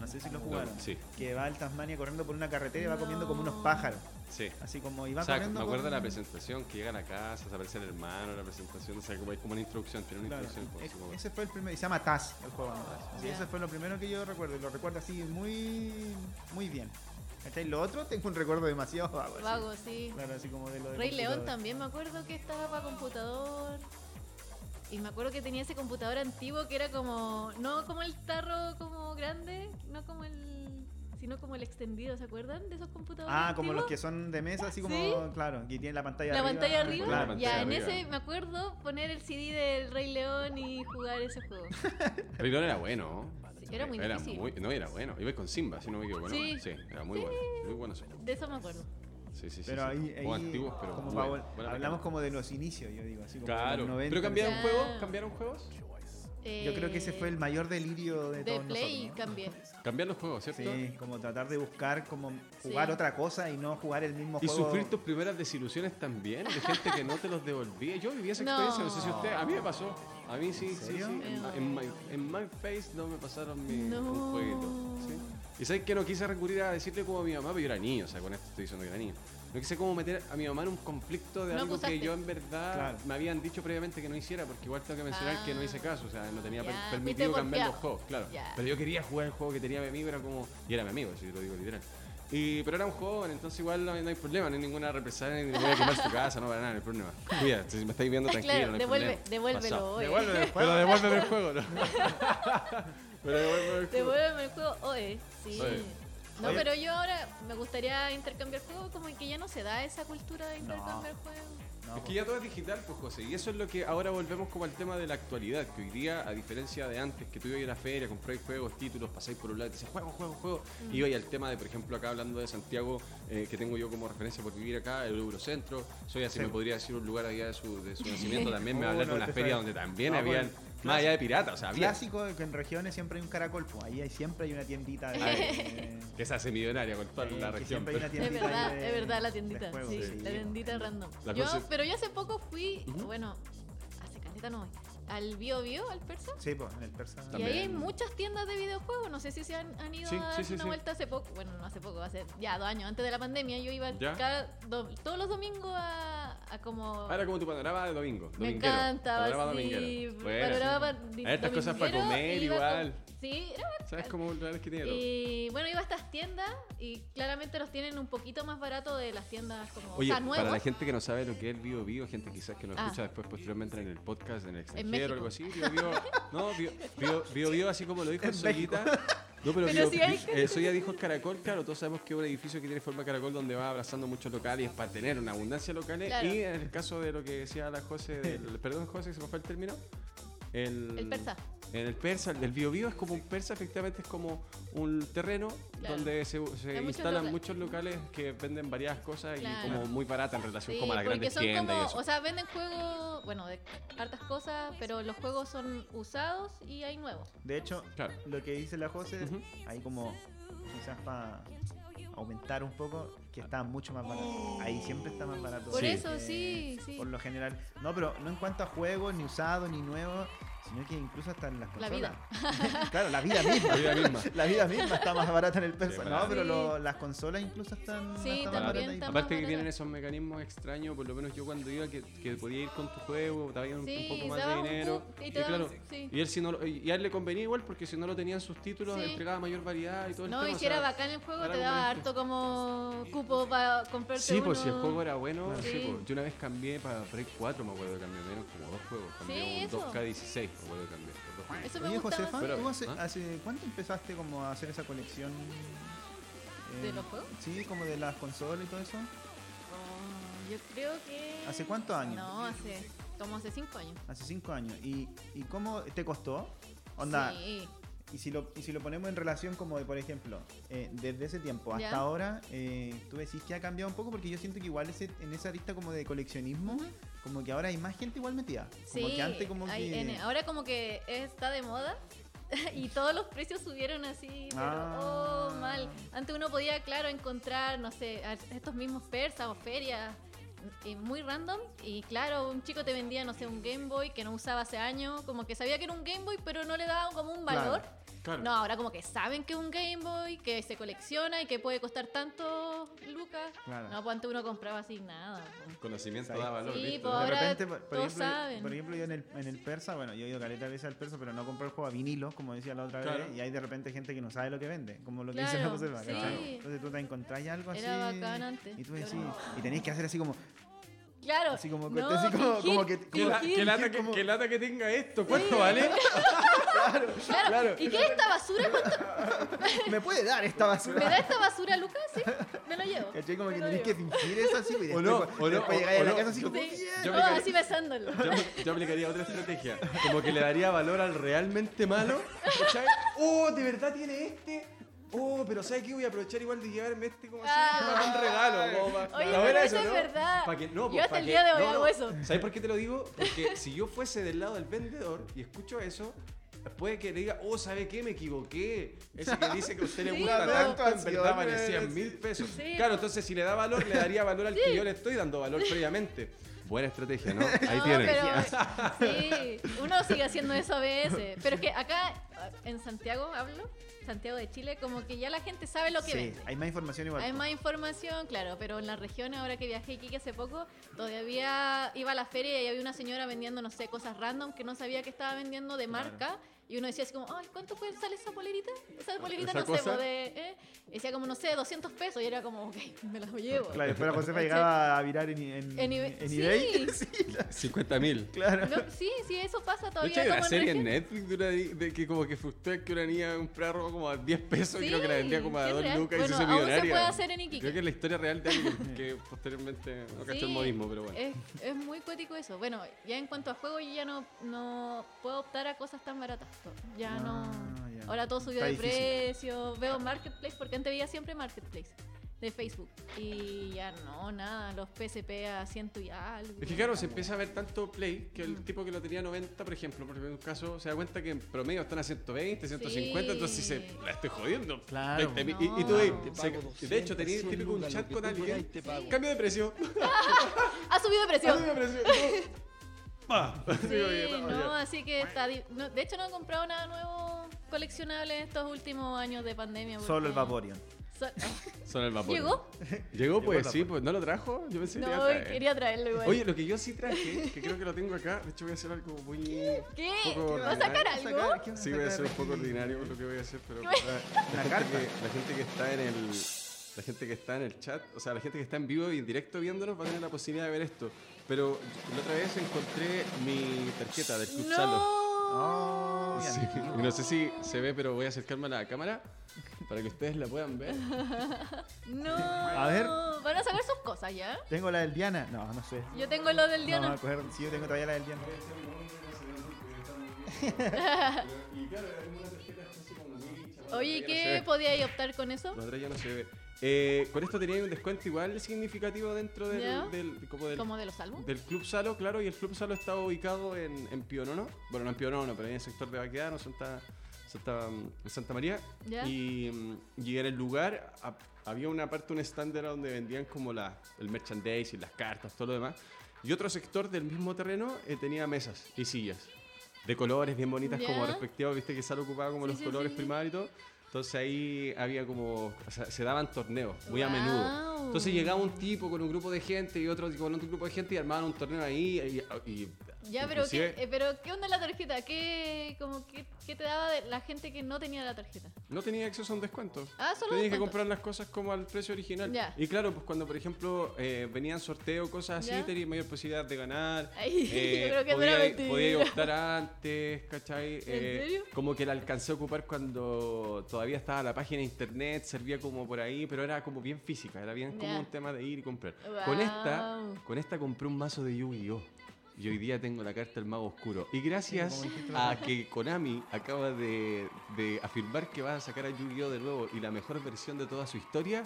No sé si lo jugaron. sí. Que va el Tasmania corriendo por una carretera y va comiendo como unos No. pájaros. Sí. Así como iba O sea, corriendo. me acuerdo de la presentación que llega a la casa, se aparece el hermano, la presentación, o sea, como hay como una introducción, tiene una Claro, introducción. e- como- ese fue el primer, y se llama Taz el juego. ¿no? Sí, Ya. ese fue lo primero que yo recuerdo, y lo recuerdo así muy, muy bien. ¿Cachai? Lo otro tengo un recuerdo demasiado vago. así. Vago, sí. Claro, así como de lo de Rey León también me acuerdo que estaba para computador. Y me acuerdo que tenía ese computador antiguo que era como. No como el tarro como grande, no como el. sino como el extendido, ¿se acuerdan de esos computadores? Ah, como los que son de mesa, así como, Sí. claro, que tienen la pantalla La arriba. pantalla arriba. Claro. La ya, pantalla en arriba. ese me acuerdo poner el CD del Rey León y jugar ese juego. Rey León era bueno. Sí, era muy difícil. muy- no, era bueno. Iba con Simba, si no me equivoco. ¿no? Sí. Sí, era muy bueno. Muy bueno ese juego. De eso me acuerdo. Sí, sí, sí. Pero sí. ahí, antiguos, pero como hablamos como de los inicios, yo digo, así como de Claro. los 90. ¿Pero cambiaron juegos? ¿Cambiaron juegos? Yo creo que ese fue el mayor delirio de, De todos Play nosotros. cambié. Cambiar los juegos, ¿cierto? Sí, como tratar de buscar como jugar Sí. otra cosa y no jugar el mismo Y juego. sufrir tus primeras desilusiones también, de gente que no te los devolvía. Yo viví esa experiencia, no sé si usted, a mí me pasó. A mí sí, ¿En sí, sí. En, my, en my face no me pasaron mi, No. un jueguito. ¿sí? Y sabes que no quise recurrir a decirle como a mi mamá, pero yo era niño, o sea, con esto estoy diciendo que era niño. No quise como meter a mi mamá en un conflicto de No algo que yo en verdad Claro. me habían dicho previamente que no hiciera, porque igual tengo que mencionar que no hice Ah. caso, o sea, no tenía permitido cambiar los juegos, claro. Ya. Pero yo quería jugar el juego que tenía mi amigo, era como, y era mi amigo, si lo digo literal. Y, pero era un joven, entonces igual no, hay- no hay problema, no hay ninguna represalia, ni voy a quemar su casa, no para nada, no hay problema. Cuida, si me estáis viendo [laughs] tranquilo, Claro, no hay devuelve, problema. devuélvelo Pasado. hoy. Devuélveme el juego. Pero devuélveme el juego, ¿no? [laughs] pero devuélveme el juego. Devuélveme el juego hoy. Sí. Oye. No, Oye. pero yo ahora me gustaría intercambiar juegos, como que ya no se da esa cultura de intercambiar juegos. No, Es que ya todo es digital, pues José, y eso es lo que ahora volvemos como al tema de la actualidad, que hoy día, a diferencia de antes, que tú ibas a ir a la feria, compráis juegos, títulos, pasáis por un lado y te decías, juego, juego, juego, y ibas al tema de, por ejemplo, acá hablando de Santiago, eh, que tengo yo como referencia por vivir acá, el Eurocentro, soy así, Sí. me podría decir un lugar allá de su, de su [laughs] nacimiento, también me va a Oh, hablar de una feria sabes. donde también No, habían, pues, más allá de piratas, o sea, había, Clásico que en regiones siempre hay un caracol, pues ahí hay, siempre hay una tiendita de, que [laughs] se hace millonaria con toda la que región. siempre hay una Es tiendita verdad, de- es verdad la tiendita. juegos, sí, sí. la tiendita random. La Yo, cosa pero yo hace poco fui, bueno, hace caleta no voy, al Bio Bio, al persa. Sí, pues en el persa. Y ahí hay muchas tiendas de videojuegos. No sé si se han, han ido Sí, a dar sí, sí, una sí. vuelta hace poco. Bueno, no hace poco, hace ya dos años. Antes de la pandemia yo iba cada do- todos los domingos a, a como... Ah, era como tu panorama de domingo. Me encanta, Panorama sí. Bueno, panorama Hay estas cosas para comer iba igual. con- Sí, era bacán. ¿Sabes cómo lugares que tiene todo? Y bueno, iba a estas tiendas y claramente los tienen un poquito más barato de las tiendas como, Oye, o sea, nuevos. para la gente que no sabe lo que es el Bio Bio, gente quizás que nos Ah. escucha después posteriormente en el podcast en el extranjero México. o algo así, Bio Bio, no, Bio Bio, Bio, Bio, así como lo dijo En Soyita. No, pero, Pero Bio- si hay eh, Soya dijo el caracol, claro, todos sabemos que es un edificio que tiene forma de caracol donde va abrazando muchos locales y es para tener una abundancia de locales. Claro. Y en el caso de lo que decía la José, del, perdón José, se me fue el término. El, El persa. En el persa, el Bio Bio es como un persa, efectivamente es como un terreno Claro. donde se, se Hay muchos instalan muchos locales que venden varias cosas Claro. y como muy barata en relación Sí, como a las grandes son tiendas como, y eso. o sea, venden juegos, bueno, de hartas cosas, pero los juegos son usados y hay nuevos. De hecho, Claro. lo que dice la José, Ujú. ahí como quizás para aumentar un poco, que está mucho más barato. Ahí siempre está más barato. Por Sí. eso, Eh, sí, sí. Por lo general. No, pero no en cuanto a juegos, ni usados, ni nuevos, sino que incluso hasta en las La consolas. vida. [laughs] claro, la vida [laughs] misma. La vida misma. La vida misma está más barata en el persa. Sí, no, pero sí. lo- las consolas incluso están, Sí, están más también baratas. Aparte que tienen esos mecanismos extraños, por lo menos yo cuando iba, que, que podía ir con tu juego, te habían un, Sí, un poco más de un dinero. cup y Y, claro, sí. y él si no y a él le convenía igual porque si no lo tenían sus títulos, Sí. entregaba mayor variedad y todo el No, tema. y o si era sea, bacán el juego, te daba harto como cupo para comprarte Sí, pues si el juego era bueno, pues, yo una vez cambié para Play 4, me acuerdo que cambié menos como dos juegos, cambié Sí, un eso. 2K16, por. Eso me Oye, gustaba. Josefa, ¿tú hace, ¿ah? hace cuánto empezaste como a hacer esa colección? ¿De eh, los juegos? Sí, como de las consolas y todo eso. Oh, yo creo que... ¿Hace cuántos años? No, hace como hace cinco años. Hace cinco años. ¿Y, y cómo te costó? Onda, Sí. Y, si lo, y si lo ponemos en relación como de, por ejemplo, eh, desde ese tiempo hasta Ya. ahora, eh, tú decís que ha cambiado un poco porque yo siento que igual ese, en esa lista como de coleccionismo, como que ahora hay más gente igual metida. Como Sí, que antes como hay que... Ahora como que está de moda [laughs] y todos los precios subieron así, pero Ah. oh, mal. Antes uno podía, claro, encontrar, no sé, estos mismos persas o ferias muy random y claro, un chico te vendía, no sé, un Game Boy que no usaba hace años, como que sabía que era un Game Boy, pero no le daba como un Claro. valor. Claro. No, ahora como que saben que es un Game Boy, que se colecciona y que puede costar tanto lucas. Claro. No, pues antes uno compraba así nada. po. Conocimiento da valor, Sí, ¿viste? pues de ahora repente, por, ejemplo, saben. por ejemplo, yo en el, en el persa, bueno, yo he ido caleta veces al persa, pero no compré el juego a vinilo, como decía la otra Claro. vez, y hay de repente gente que no sabe lo que vende, como lo que dice Claro, la Josefa, sí. Entonces tú te encontrás algo así. Era bacán antes, Y tú decís, y tenéis que hacer así como, Claro. Así como- no, así como- fingir, como que- Qué, la- qué lata que, como- lata que tenga esto, ¿cuánto vale? [laughs] Claro. Claro. Claro. ¿Y qué es esta basura? ¿Cuánto- [laughs] ¿Me puede dar esta ¿Me basura? da esta basura, Lucas? Sí, me lo llevo. ¿Cachai? Como Me que tenés que fingir eso así, y O después, no, o no, o- llegáis a la casa así como, Sí. Yo Oh, me así besándolo. Yo, yo aplicaría otra estrategia. Como que le daría valor al realmente malo. ¿Cachai? Oh, de verdad tiene este. Oh, pero ¿sabes qué? Voy a aprovechar igual de llevarme este como así, Ah. como un regalo. Como pa- Oye, pero eso es verdad. Pa' que- no, Yo pues, hasta el que- día de hoy no, hago no. eso. ¿Sabes por qué te lo digo? Porque [laughs] si yo fuese del lado del vendedor y escucho eso, puede que le diga, oh, ¿sabe qué? Me equivoqué. Ese que dice que a usted le [laughs] Sí, gusta tanto, en verdad vale 100 mil pesos. Sí. Claro, entonces si le da valor, le daría valor al que yo le estoy dando valor [laughs] previamente. Buena estrategia, ¿no? Ahí no, tienes. pero sí, uno sigue haciendo eso a veces. Pero es que acá, en Santiago, hablo, Santiago de Chile, como que ya la gente sabe lo que Sí, vende. hay más información igual. Hay más información, claro, pero en la región, ahora que viajé aquí hace poco, todavía iba a la feria y había una señora vendiendo, no sé, cosas random que no sabía que estaba vendiendo de marca. Y uno decía así como, ay, ¿cuánto puede sale esa polerita? Esa polerita, ¿Esa no cosa? sé, pues, de, ¿eh? Y decía como, no sé, 200 pesos. Y era como, ok, me las llevo. Claro, después la [laughs] Josefa llegaba a virar en, en, En eBay. en Sí. eBay. [laughs] Sí, 50 mil. claro. No, sí, sí, eso pasa De todavía. hecho, hay una serie en. Netflix de, una, de que como que frustró que una niña compró ropa como a 10 pesos y Sí, creo que la vendía como a sí, 2 real. lucas y Bueno, se hizo aún se millonaria. puede hacer en Iquique. Creo que es la historia real de alguien [laughs] que posteriormente no cachó el modismo, pero bueno. Es, es muy cuético eso. Bueno, ya en cuanto a juego, yo ya no, no puedo optar a cosas tan baratas. Ya Ah, no. ya. Ahora todo subió Está de difícil. precio. Veo Marketplace, porque antes veía siempre Marketplace de Facebook. Y ya no, nada. Los PSP a ciento y algo. Es que claro, se empieza a ver tanto play que el Mm. tipo que lo tenía 90, por ejemplo, por un caso, se da cuenta que en promedio están a 120, 150, Sí. entonces dice, la estoy jodiendo. Claro. 20 mil. No. y, y tú ahí, Te se- pago de hecho, 200, tenías 100 típico un chat con alguien, cambio [laughs] de precio. Ha subido de precio. Cambio de precio. Y tú, pa. Así, oye, Sí, no, no, así que está. di- no, de hecho, no he comprado nada nuevo coleccionable estos últimos años de pandemia. Solo el Vaporeon. So- [laughs] el vapor. [laughs] ¿Llegó? Llegó, pues sí, pues no lo trajo. Yo pensé que iba a No, traer. quería traerlo igual. Oye, lo que yo sí traje, que creo que lo tengo acá, de hecho voy a hacer algo muy. ¿Qué? poco ¿Va a sacar algo? ¿Qué vas a Sí, voy a ser un poco ordinario con lo que voy a hacer, pero ¿Qué la, la gente carta. que, la gente que está en el la gente que está en el chat, o sea, la gente que está en vivo y en directo viéndonos va a tener la posibilidad de ver esto. Pero la otra vez encontré mi tarjeta del Club Salo. No. Oh, Sí, bien. y no sé si se ve, pero voy a acercarme a la cámara para que ustedes la puedan ver. [laughs] No. A ver. Van a sacar sus cosas ya. Tengo la del Diana. No, no sé. Yo tengo lo del No, Diana. me acuerdo. Sí, yo tengo todavía la del Diana. [laughs] Oye, ¿y No qué podíais optar con eso? La otra ya no se ve. Eh, con esto tenía un descuento igual significativo dentro del, Ya. del- como del, Como de los del Club Salo, claro, y el Club Salo estaba ubicado en, en Pionono. Bueno, no en Pionono, pero en el sector de Baquedano, Santa, Santa, Santa María. Ya. Y, y en el lugar ha- había una parte, un stand era donde vendían como la, el merchandising, las cartas, todo lo demás. Y otro sector del mismo terreno eh, tenía mesas y sillas. De colores bien bonitas, como Ya. respectivos, viste que Salo ocupaba como Sí, los sí, colores sí. primarios y todo. Entonces ahí había como, o sea, se daban torneos muy a menudo. Entonces llegaba un tipo con un grupo de gente y otro con otro grupo de gente y armaban un torneo ahí y, y- Ya, pero ¿qué, inclusive eh, pero ¿qué onda la tarjeta? ¿Qué, como, qué, qué te daba de la gente que no tenía la tarjeta? no tenía acceso a un descuento. Ah, solo Tenías que comprar las cosas como al precio original. Ya. Y claro, pues cuando por ejemplo eh, venían sorteos, cosas así, Ya. tenías mayor posibilidad de ganar. [laughs] Ay, Eh, yo creo que no era podía, mentira. podía optar antes, ¿cachai? ¿En serio? Como que la alcancé a ocupar cuando todavía estaba la página de internet, servía como por ahí, pero era como bien física, era bien como Ya. un tema de ir y comprar. Con esta, Guau. con esta compré un mazo de Yu-Gi-Oh! Y hoy día tengo la carta del mago oscuro. Y gracias a que Konami acaba de, de afirmar que va a sacar a Yu-Gi-Oh! de nuevo y la mejor versión de toda su historia,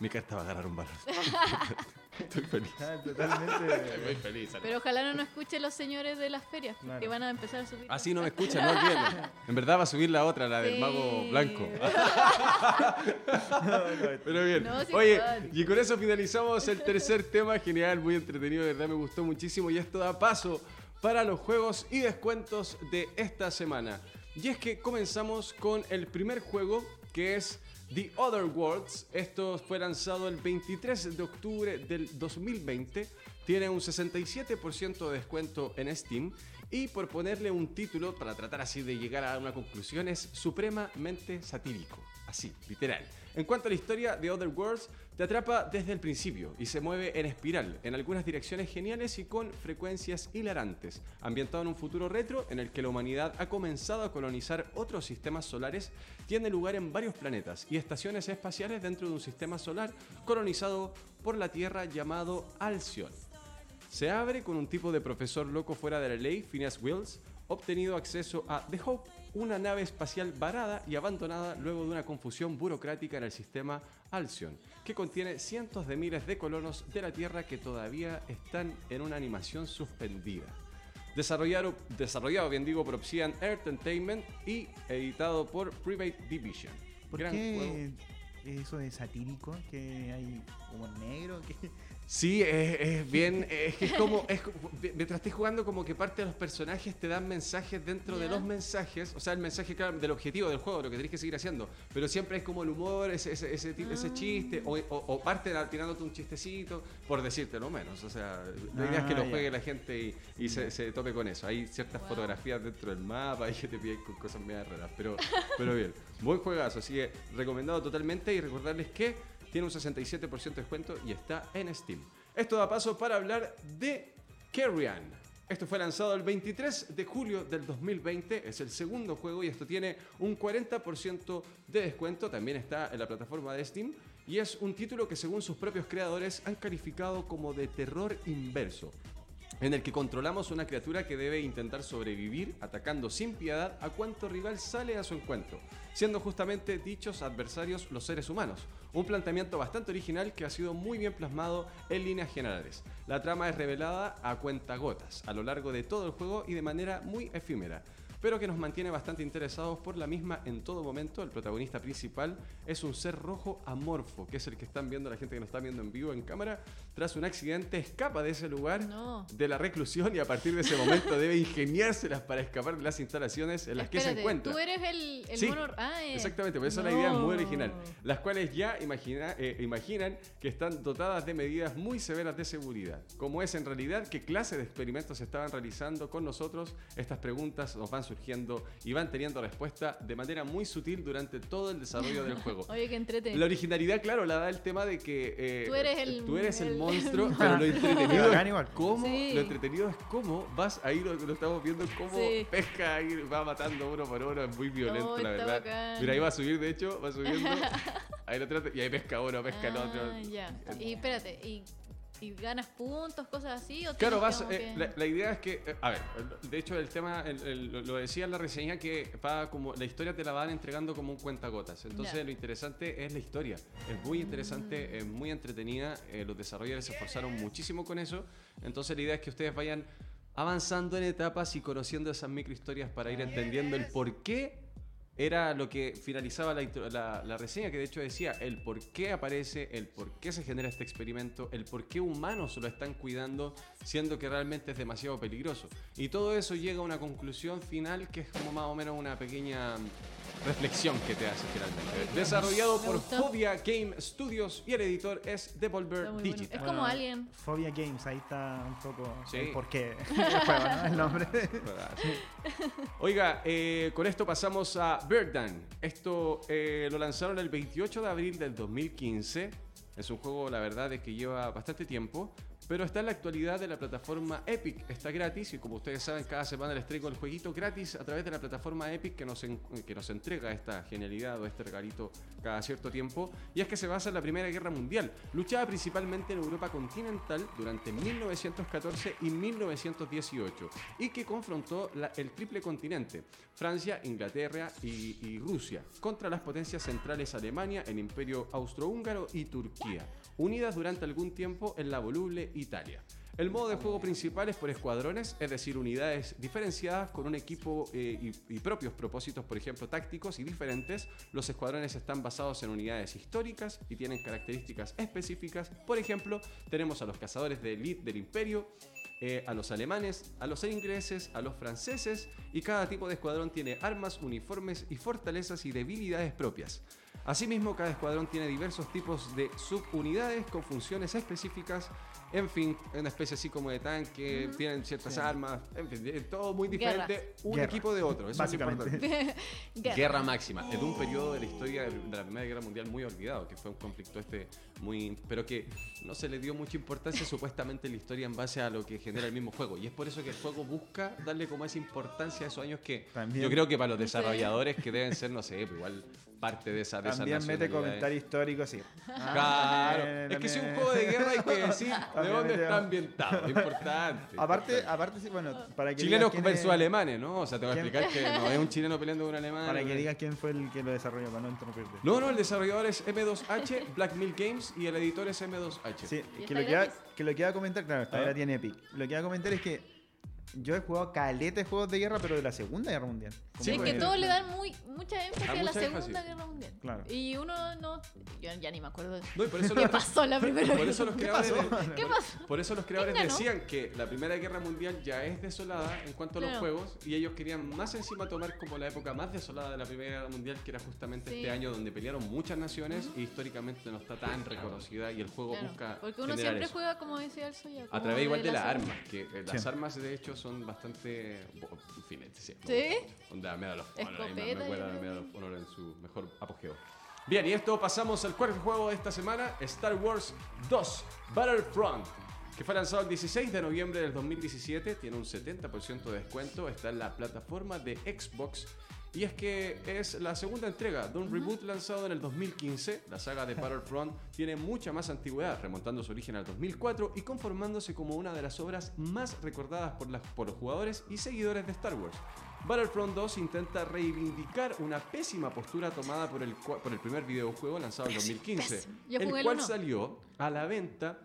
mi carta va a ganar un valor. [laughs] Estoy feliz. Ah, Totalmente. Muy feliz. Pero ojalá no nos escuchen los señores de las ferias, Claro. que van a empezar a subir. Así no me escuchan, no olvídenlo. En verdad va a subir la otra, la del Sí. mago blanco. [laughs] [laughs] Pero bien. No, sí, Oye, y con eso finalizamos el tercer tema. Genial, muy entretenido, de verdad me gustó muchísimo. Y esto da paso para los juegos y descuentos de esta semana. Y es que comenzamos con el primer juego que es The Other Worlds. Esto fue lanzado el 23 de octubre del 2020. Tiene un 67% de descuento en Steam Y por ponerle un título, para tratar así de llegar a una conclusión, es supremamente satírico. Así, literal. En cuanto a la historia de Other Worlds, te atrapa desde el principio y se mueve en espiral, en algunas direcciones geniales y con frecuencias hilarantes, ambientado en un futuro retro en el que la humanidad ha comenzado a colonizar otros sistemas solares, tiene lugar en varios planetas y estaciones espaciales dentro de un sistema solar colonizado por la Tierra llamado Alcyon. Se abre con un tipo de profesor loco fuera de la ley, Phineas Wills, obtenido acceso a The Hope, una nave espacial varada y abandonada luego de una confusión burocrática en el sistema Alcyon, que contiene cientos de miles de colonos de la Tierra que todavía están en una animación suspendida. Desarrollado, desarrollado bien digo, por Obsidian Entertainment y editado por Private Division. ¿Por Gran qué juego. eso de satírico? Que hay humor negro. que Sí, es, es bien, es que es como, es, mientras estés jugando como que parte de los personajes te dan mensajes dentro de los mensajes, o sea, el mensaje claro, del objetivo del juego, lo que tenés que seguir haciendo, pero siempre es como el humor, ese, ese, ese, ti- ese Ah. chiste, o, o, o parte tirándote un chistecito, por decirte lo menos, o sea, la idea es que Ah, lo ya. juegue la gente y, y se, se tope con eso. Hay ciertas Wow. fotografías dentro del mapa y que te piden con cosas medio raras, pero, pero bien, buen juegazo, así que recomendado totalmente y recordarles que tiene un 67% de descuento y está en Steam. Esto da paso para hablar de Carrion. Esto fue lanzado el 23 de julio del 2020, es el segundo juego y esto tiene un 40% de descuento, también está en la plataforma de Steam y es un título que según sus propios creadores han calificado como de terror inverso en el que controlamos una criatura que debe intentar sobrevivir atacando sin piedad a cuanto rival sale a su encuentro, siendo justamente dichos adversarios los seres humanos. Un planteamiento bastante original que ha sido muy bien plasmado en líneas generales. La trama es revelada a cuentagotas a lo largo de todo el juego y de manera muy efímera pero que nos mantiene bastante interesados por la misma en todo momento. El protagonista principal es un ser rojo amorfo, que es el que están viendo la gente que nos está viendo en vivo en cámara. Tras un accidente escapa de ese lugar No. de la reclusión y a partir de ese momento debe ingeniárselas para escapar de las instalaciones en las que se Espérate, encuentra. Tú eres el, el Sí, mono. Ah, eh. Exactamente, por eso la idea es muy No. original. Las cuales ya imagina- eh, imaginan que están dotadas de medidas muy severas de seguridad. Como es en realidad, qué clase de experimentos estaban realizando con nosotros, estas preguntas nos van surgiendo y van teniendo respuesta de manera muy sutil durante todo el desarrollo del [laughs] juego. Oye, qué entrete. La originalidad, claro, la da el tema de que eh, Tú eres el- tú eres el el- monstruo, pero lo entretenido es cómo, Sí. lo entretenido es cómo vas ahí, lo, lo estamos viendo, cómo Sí. pesca ahí, va matando uno por uno, es muy violento, la verdad. bacán. Mira, ahí va a subir, de hecho, va subiendo, [laughs] ahí lo trata, y ahí pesca uno, pesca el otro. Ah, ya. Y espérate, ¿y, y ganas puntos, cosas así? ¿o Claro, vas, eh, que- la, la idea es que, eh, a ver, de hecho el tema, el- el- lo- decía en la reseña que va como, la historia te la van entregando como un cuentagotas. Entonces Ya. lo interesante es la historia. Es muy interesante, es muy entretenida. eh, los desarrolladores se esforzaron muchísimo con eso. Entonces la idea es que ustedes vayan avanzando en etapas y conociendo esas microhistorias para ir entendiendo el por qué era lo que finalizaba la, la- reseña, que de hecho decía el por qué aparece, el por qué se genera este experimento, el por qué humanos lo están cuidando, siendo que realmente es demasiado peligroso. Y todo eso llega a una conclusión final que es como más o menos una pequeña reflexión que te hace finalmente. Desarrollado por gustó. Phobia Game Studios y el editor es Devolver muy bueno. Digital. Es como Alien. Phobia Games, ahí está un poco Sí. el porqué [laughs] del juego, ¿no? El nombre. Oiga, eh, con esto pasamos a Birdman. Esto eh, lo lanzaron el 28 de abril del 2015. Es un juego, la verdad, es que lleva bastante tiempo. Pero está en la actualidad de la plataforma Epic. Está gratis y como ustedes saben, cada semana les traigo el jueguito gratis a través de la plataforma Epic que nos, que nos entrega esta genialidad o este regalito cada cierto tiempo. Y es que se basa en la Primera Guerra Mundial, luchada principalmente en Europa continental durante 1914 y 1918 y que confrontó el triple continente, Francia, Inglaterra y Rusia, contra las potencias centrales Alemania, el Imperio Austrohúngaro y Turquía, unidas durante algún tiempo en la voluble Italia. El modo de juego principal es por escuadrones, es decir, unidades diferenciadas con un equipo eh, y, propios propósitos, por ejemplo, tácticos y diferentes. Los escuadrones están basados en unidades históricas y tienen características específicas. Por ejemplo, tenemos a los cazadores de elite del imperio, eh, a los alemanes, a los ingleses, a los franceses y cada tipo de escuadrón tiene armas, uniformes y fortalezas y debilidades propias. Asimismo, cada escuadrón tiene diversos tipos de subunidades con funciones específicas. En fin, una especie así como de tanque, tienen ciertas Sí. armas, en fin, es todo muy diferente un Guerra. equipo de otro. Eso es importante. [laughs] Guerra. Guerra máxima, es de un periodo de la historia de de la Primera Guerra Mundial muy olvidado, que fue un conflicto este muy... pero que no se le dio mucha importancia supuestamente en la historia en base a lo que genera el mismo juego. Y es por eso que el juego busca darle como esa importancia a esos años que También- yo creo que para los desarrolladores que deben ser, no sé, pues igual parte de esa de También mete comentario histórico, sí. Claro, Ah, es que si es un juego de guerra hay que decir [laughs] de dónde está ambientado, importante. Aparte, importante. aparte sí, bueno, para que Chilenos versus es- alemanes, ¿no? O sea, te voy a ¿Quién? explicar que no es un chileno peleando con un alemán. Para que digas quién fue el que lo desarrolló, para no interrumpirte. No, no, el desarrollador es M2H, Black Mill Games y el editor es M2H. Sí, ¿Y que lo, que, que lo que iba a comentar, claro, esta Ah. era tiene Epic. Lo que iba a comentar es que yo he jugado caleta de juegos de guerra, pero de la Segunda Guerra Mundial. Sí, es Como que pues. todos le dan muy, mucha énfasis Ah, a la Segunda énfasis. Guerra Mundial. Claro. Y uno no. Yo ya ni me acuerdo. No, y por eso [laughs] ¿Qué los- pasó la primera Por eso los Guerra creadores, pasó? ¿Qué por- pasó? por eso los creadores decían que la Primera Guerra Mundial ya es desolada en cuanto a los Claro. juegos y ellos querían más encima tomar como la época más desolada de la Primera Guerra Mundial, que era justamente Sí. este año donde pelearon muchas naciones y históricamente no está tan reconocida y el juego Claro, busca Porque uno siempre eso. juega, como decía el Soya. A través igual de las armas, que eh, las Sí. armas de hecho son bastante filetes, sí. ¿Sí? Onda ahí me- me. Medal of Honor en su mejor apogeo. Bien, y esto pasamos al cuarto juego de esta semana, Star Wars 2 Battlefront, que fue lanzado el 16 de noviembre del 2017, tiene un 70% de descuento, está en la plataforma de Xbox. Y es que es la segunda entrega de un reboot lanzado en el 2015. La saga de Battlefront tiene mucha más antigüedad, remontando su origen al 2004 y conformándose como una de las obras más recordadas por, las- por los jugadores y seguidores de Star Wars. Battlefront 2 intenta reivindicar una pésima postura tomada por el, por el primer videojuego lanzado en 2015, pésimo. Yo el cual salió a la venta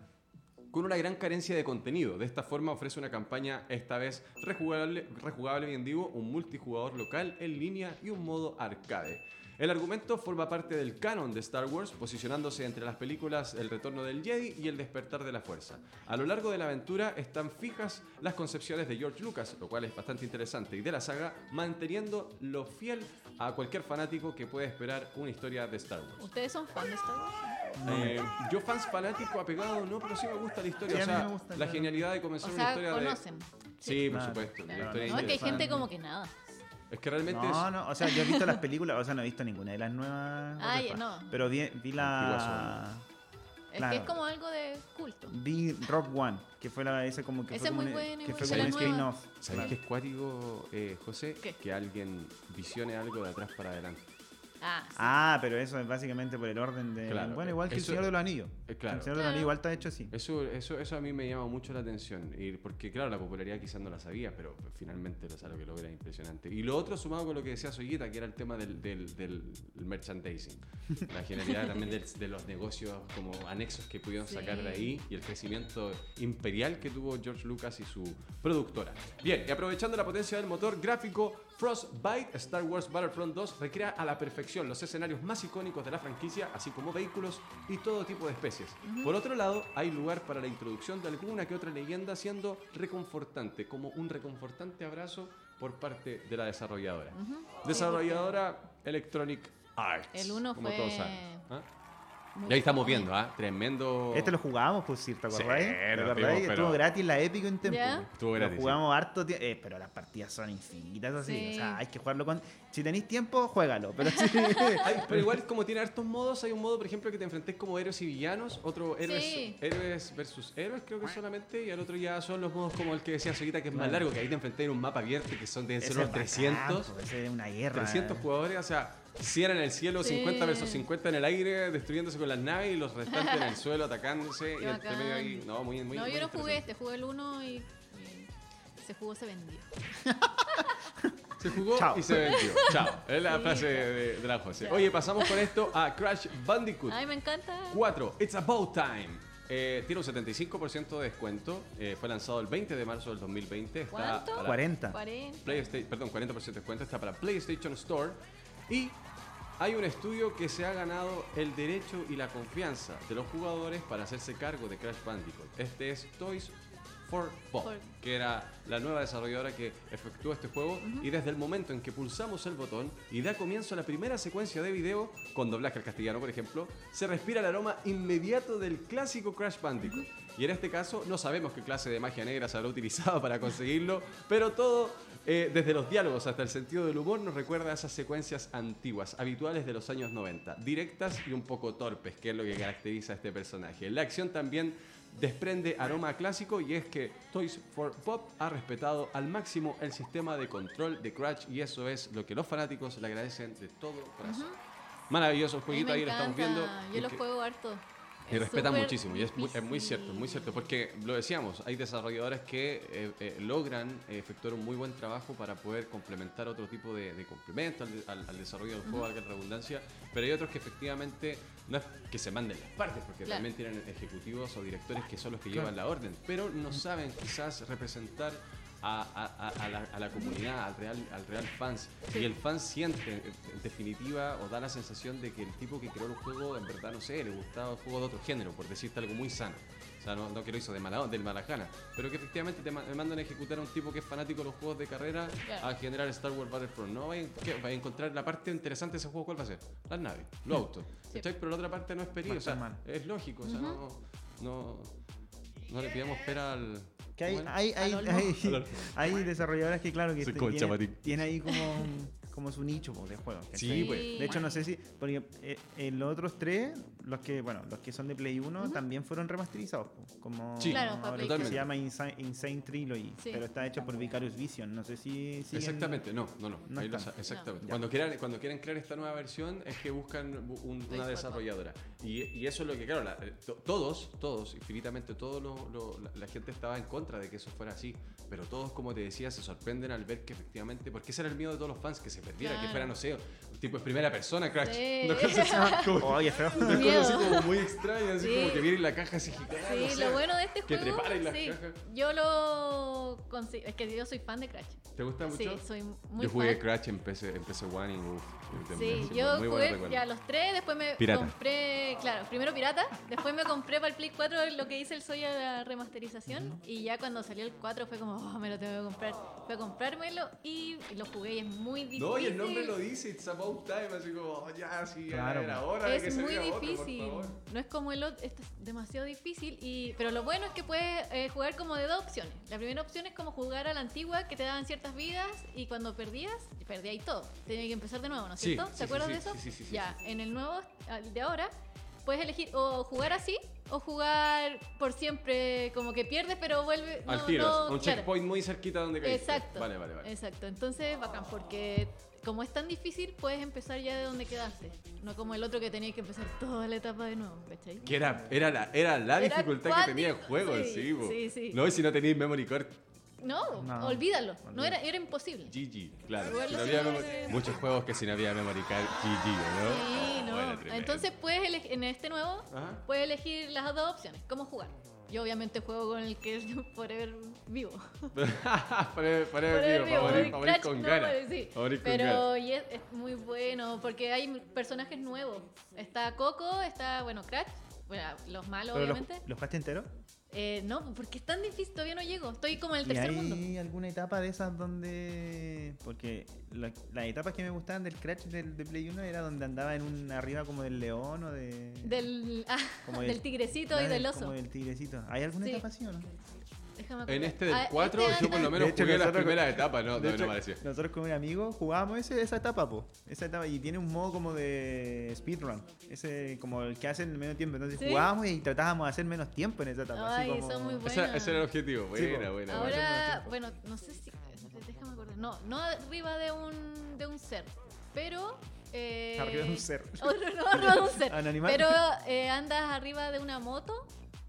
con una gran carencia de contenido. De esta forma ofrece una campaña esta vez rejugable, rejugable bien digo, un multijugador local en línea y un modo arcade. El argumento forma parte del canon de Star Wars, posicionándose entre las películas El retorno del Jedi y El despertar de la fuerza. A lo largo de la aventura están fijas las concepciones de George Lucas, lo cual es bastante interesante, y de la saga, manteniendo lo fiel a cualquier fanático que puede esperar una historia de Star Wars. ¿Ustedes son fan de Star Wars? Eh, yo fans fanático apegado no, pero sí me gusta la historia. Sí, o sea, me gusta, la claro. genialidad de comenzar O una historia conocen. de. Sí, por Claro, supuesto. Claro. La historia No, es que hay gente como que nada. Es que realmente No, es. no, o sea, yo he visto las películas, o sea, no he visto ninguna de las nuevas. [laughs] Fuck. no. Pero vi, vi la. Es Claro. que es como algo de culto. Vi Rock One, que fue la ese como que Ese fue muy un- bueno, que fue como un la spin nueva. off. ¿Sabes claro. qué es cuático, eh, José? ¿Qué? Que alguien visione algo de atrás para adelante. Ah, sí. Ah, pero eso es básicamente por el orden de. Claro, bueno, igual que el eso- Señor de los Anillos. Eh, claro. El Señor de los. Anillos igual está hecho así. Eso, eso, eso a mí me llama mucho la atención. Y porque, claro, la popularidad quizás no la sabía, pero finalmente lo, lo que logra es impresionante. Y lo otro, sumado con lo que decía Soyita, que era el tema del, del, del merchandising. [laughs] La genialidad también del- de, los negocios como anexos que pudieron Sí. sacar de ahí y el crecimiento imperial que tuvo George Lucas y su productora. Bien, y aprovechando la potencia del motor gráfico, Frostbite Star Wars Battlefront 2 recrea a la perfección los escenarios más icónicos de la franquicia, así como vehículos y todo tipo de especies. Por otro lado, hay lugar para la introducción de alguna que otra leyenda, siendo reconfortante, como un reconfortante abrazo por parte de la desarrolladora. Desarrolladora Electronic Arts. El uno como fue todos saben. ¿Ah? Ahí estamos viendo, ¿ah? Tremendo. Este lo jugábamos, pues sí, ¿te Sí, acordáis? lo ¿Te tuvimos, acordáis? pero- Estuvo gratis la Epic un tiempo. Pues. Estuvo Lo gratis, sí. jugamos harto tiempo, eh, pero las partidas son infinitas así. Sí. O sea, hay que jugarlo con. Si tenéis tiempo, juégalo. Pero sí. [laughs] Ay, pero igual [laughs] como tiene hartos modos, hay un modo, por ejemplo, que te enfrentés como héroes y villanos, otro héroes, Sí. héroes versus héroes, creo que solamente, y al otro ya son los modos como el que decía Soguita, que es más largo, que ahí te enfrenté en un mapa abierto, que son de ser unos bacán, 300, pues, ese es una guerra. 300 jugadores, o sea, 100 en el cielo, Sí. 50 versus 50 en el aire, destruyéndose con las naves y los restantes en el [laughs] suelo atacándose, Qué y entre medio ahí, no, muy, muy no, muy yo no jugué este, jugué el 1 y, y ese juego se vendió. Se jugó Chao. y se vendió. Chao. Es la Sí. frase de, de la José. Chao. Oye, pasamos con esto a Crash Bandicoot. Ay, me encanta. 4. It's About Time. Eh, tiene un 75% de descuento. Eh, fue lanzado el 20 de marzo del 2020. Está ¿Cuánto? para 40. 40. PlayStation, perdón, 40% de descuento. Está para PlayStation Store. Y hay un estudio que se ha ganado el derecho y la confianza de los jugadores para hacerse cargo de Crash Bandicoot. Este es Toys for Bob, For- que era la nueva desarrolladora que efectuó este juego. Y desde el momento en que pulsamos el botón y da comienzo a la primera secuencia de video, con doblaje al castellano, por ejemplo, se respira el aroma inmediato del clásico Crash Bandicoot. Y en este caso, no sabemos qué clase de magia negra se habrá utilizado para conseguirlo, pero todo, eh, desde los diálogos hasta el sentido del humor, nos recuerda a esas secuencias antiguas, habituales de los años 90, directas y un poco torpes, que es lo que caracteriza a este personaje. La acción también desprende aroma clásico y es que Toys for Pop ha respetado al máximo el sistema de control de Crash y eso es lo que los fanáticos le agradecen de todo corazón. Maravilloso el jueguito, ahí lo estamos viendo. Yo lo juego harto. Y Es respetan muchísimo, y es muy, es muy cierto, muy cierto, porque lo decíamos, hay desarrolladores que eh, eh, logran eh, efectuar un muy buen trabajo para poder complementar otro tipo de, de complemento al, de- al- al desarrollo del juego, valga la redundancia, pero hay otros que efectivamente no es que se manden las partes, porque Claro. también tienen ejecutivos o directores que son los que llevan la orden, pero no saben quizás representar a, a- a- la, a la comunidad, al real, al real fans. Y el fan siente, en en definitiva, o da la sensación de que el tipo que creó el juego, en verdad, no sé, le gustaba el juego de otro género, por decirte algo muy sano. O sea, no, no que lo hizo de mala, del mala gana, pero que efectivamente te ma- te mandan a ejecutar a un tipo que es fanático de los juegos de carrera Claro. a generar Star Wars Battlefront. No vais a encontrar la parte interesante de ese juego, ¿cuál va a ser? Las naves, los autos. Sí. ¿cachai? Pero la otra parte no es peligro, o sea, es lógico, o sea, no, no, no le pidamos espera al... Que hay, hay, hay, hay, desarrolladores que, claro, que tienen, tienen ahí como, como su nicho po, de juego. Sí, pues. De hecho, no sé si. Porque eh, eh, los otros tres, los que, bueno, los que son de Play 1, también fueron remasterizados. po, Como Sí. Claro, ahora que se llama Insane, Insane Trilogy. Sí. Pero está hecho por Vicarious Vision. No sé si. siguen- Exactamente, no, no, no. No lo exactamente. No. Cuando, quieran, cuando quieren crear esta nueva versión es que buscan bu- un- una desarrolladora. Y, y eso es lo que, claro, la- eh, to- todos, todos, infinitamente, todos lo- lo- la, la gente estaba en contra de que eso fuera así. Pero todos, como te decía, se sorprenden al ver que efectivamente, porque ese era el miedo de todos los fans, que se perdiera, que Claro. fuera, no sé, tipo en primera persona, Crash. Sí. Una cosa así como, Oye, feo. [laughs] una cosa así como muy extraña, así Sí. como que viene la caja así gigante. Sí, no sé, lo bueno de este que juego. en las sí, cajas. yo lo Es que yo soy fan de Crash. ¿Te gusta mucho? Sí, soy muy Yo jugué fan. Crash en PC, en PC One y uf, Sí, sí, yo jugué ya los tres, después me Pirata. compré, claro, primero pirata, después me compré para el Play 4 lo que hice el Soya la remasterización y ya cuando salió el 4 fue como, oh, me lo tengo que comprar. Fui a comprármelo y lo jugué y es muy difícil. No, y el nombre lo dice, It's About Time, así como, oh, ya, sí, Claro, era hora de que Es muy otro, difícil, favor. no es como el otro, esto es demasiado difícil, y, pero lo bueno es que puedes eh, jugar como de dos opciones. La primera opción es como jugar a la antigua, que te daban ciertas vidas, y cuando perdías, perdías todo. Tenías que empezar de nuevo, ¿no es Sí, cierto? sí, ¿Te acuerdas sí, de sí, eso? sí, sí, sí, ya, en el nuevo, de ahora, puedes elegir o jugar así, o jugar por siempre, como que pierdes, pero vuelve... Al no- tiro, no, un claro. checkpoint muy cerquita donde caíste. Exacto. Vale, vale, vale. Exacto. Entonces, bacán, porque como es tan difícil, puedes empezar ya de donde quedaste. No como el otro que tenía que empezar toda la etapa de nuevo, ¿cachai? Que era, era, la, era la Era dificultad que tenía el juego, sí, sí, sí, sí. No, y si no tenías memory card, No, No. olvídalo. No era, era imposible. GG, claro. No había muchos juegos que si no había memory card, GG, ¿no? Sí, no. Bueno, tremendo. Entonces puedes elegir, en este nuevo, Ajá. puedes elegir las dos opciones, cómo jugar. Yo obviamente juego con el que es [laughs] forever vivo. [laughs] Forever- forever Forever vivo, para morir Crash con no ganas. sí. Pero y es, es muy bueno porque hay personajes nuevos. Está Coco, está, bueno, Crash, bueno, los malos ¿Pero lo, obviamente. lo jugaste entero? Eh, no, porque es tan difícil, todavía no llego. Estoy como en el ¿Y tercer hay mundo. alguna etapa de esas donde.? Porque la- las etapas que me gustaban del Crash del, de Play 1 era donde andaba en un arriba como del león o de. Del, ah, como [laughs] del tigrecito y del oso. Como del tigrecito. ¿Hay alguna Sí. etapa así o no? En este del Ah, 4 este yo por lo menos De hecho, jugué las primeras etapas, no, De no, hecho, no me parecía. Nosotros con un amigo jugábamos ese, esa etapa, po. Esa etapa y tiene un modo como de speedrun. Ese como el que hacen en menos tiempo. Entonces ¿Sí? jugábamos y tratábamos de hacer menos tiempo en esa etapa. así Ay, como- son muy buenos. Ese, ese era el objetivo, Sí, buena, po. buena, buena. Ahora, bueno, no sé si. Déjame acordar. No, no arriba de un, de un ser. Pero. Eh, Arriba de un ser. [laughs] Oh, no, no, arriba de un ser. ¿A [laughs] un animal? Pero eh, andas arriba de una moto.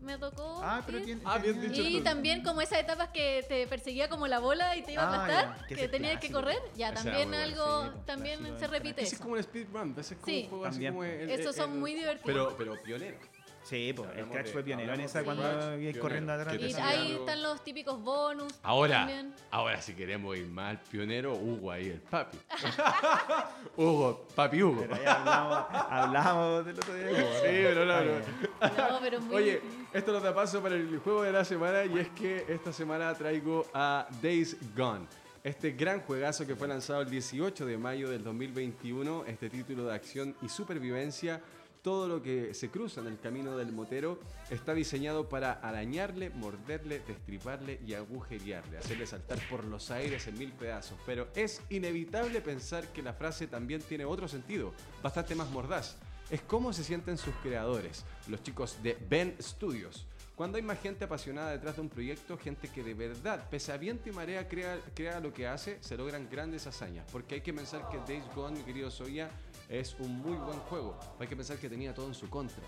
Me tocó. Ah, pero tiene. Ah, bien dicho. Y también como esas etapas que te perseguía como la bola y te iba a Ah, aplastar, ya, que que, tenías que correr, ya Ese era también algo, sí, también clásico se repite Ese es eso. como un speedrun, ese es como Sí. un juego así También. como el- Esos son el- muy divertidos. Pero, pero pionero. Sí, pues el Crash fue pionero en esa de cuando pionero, corriendo atrás Y ahí están los típicos bonus. Ahora, también. ahora si queremos ir más al pionero, Hugo ahí, el papi. [laughs] Hugo, papi Hugo. Pero ahí hablamos, hablamos del otro día. Sí, pero no, no. No, pero muy Oye, difícil. esto nos da paso para el juego de la semana y es que esta semana traigo a Days Gone. Este gran juegazo que fue lanzado el 18 de mayo del 2021, este título de acción y supervivencia, todo lo que se cruza en el camino del motero está diseñado para arañarle, morderle, destriparle y agujerearle, hacerle saltar por los aires en mil pedazos. Pero es inevitable pensar que la frase también tiene otro sentido, bastante más mordaz. Es cómo se sienten sus creadores, los chicos de Ben Studios. Cuando hay más gente apasionada detrás de un proyecto, gente que de verdad, pese a viento y marea, crea, crea lo que hace, se logran grandes hazañas. Porque hay que pensar que Days Gone, mi querido Soya, es un muy buen juego. Hay que pensar que tenía todo en su contra.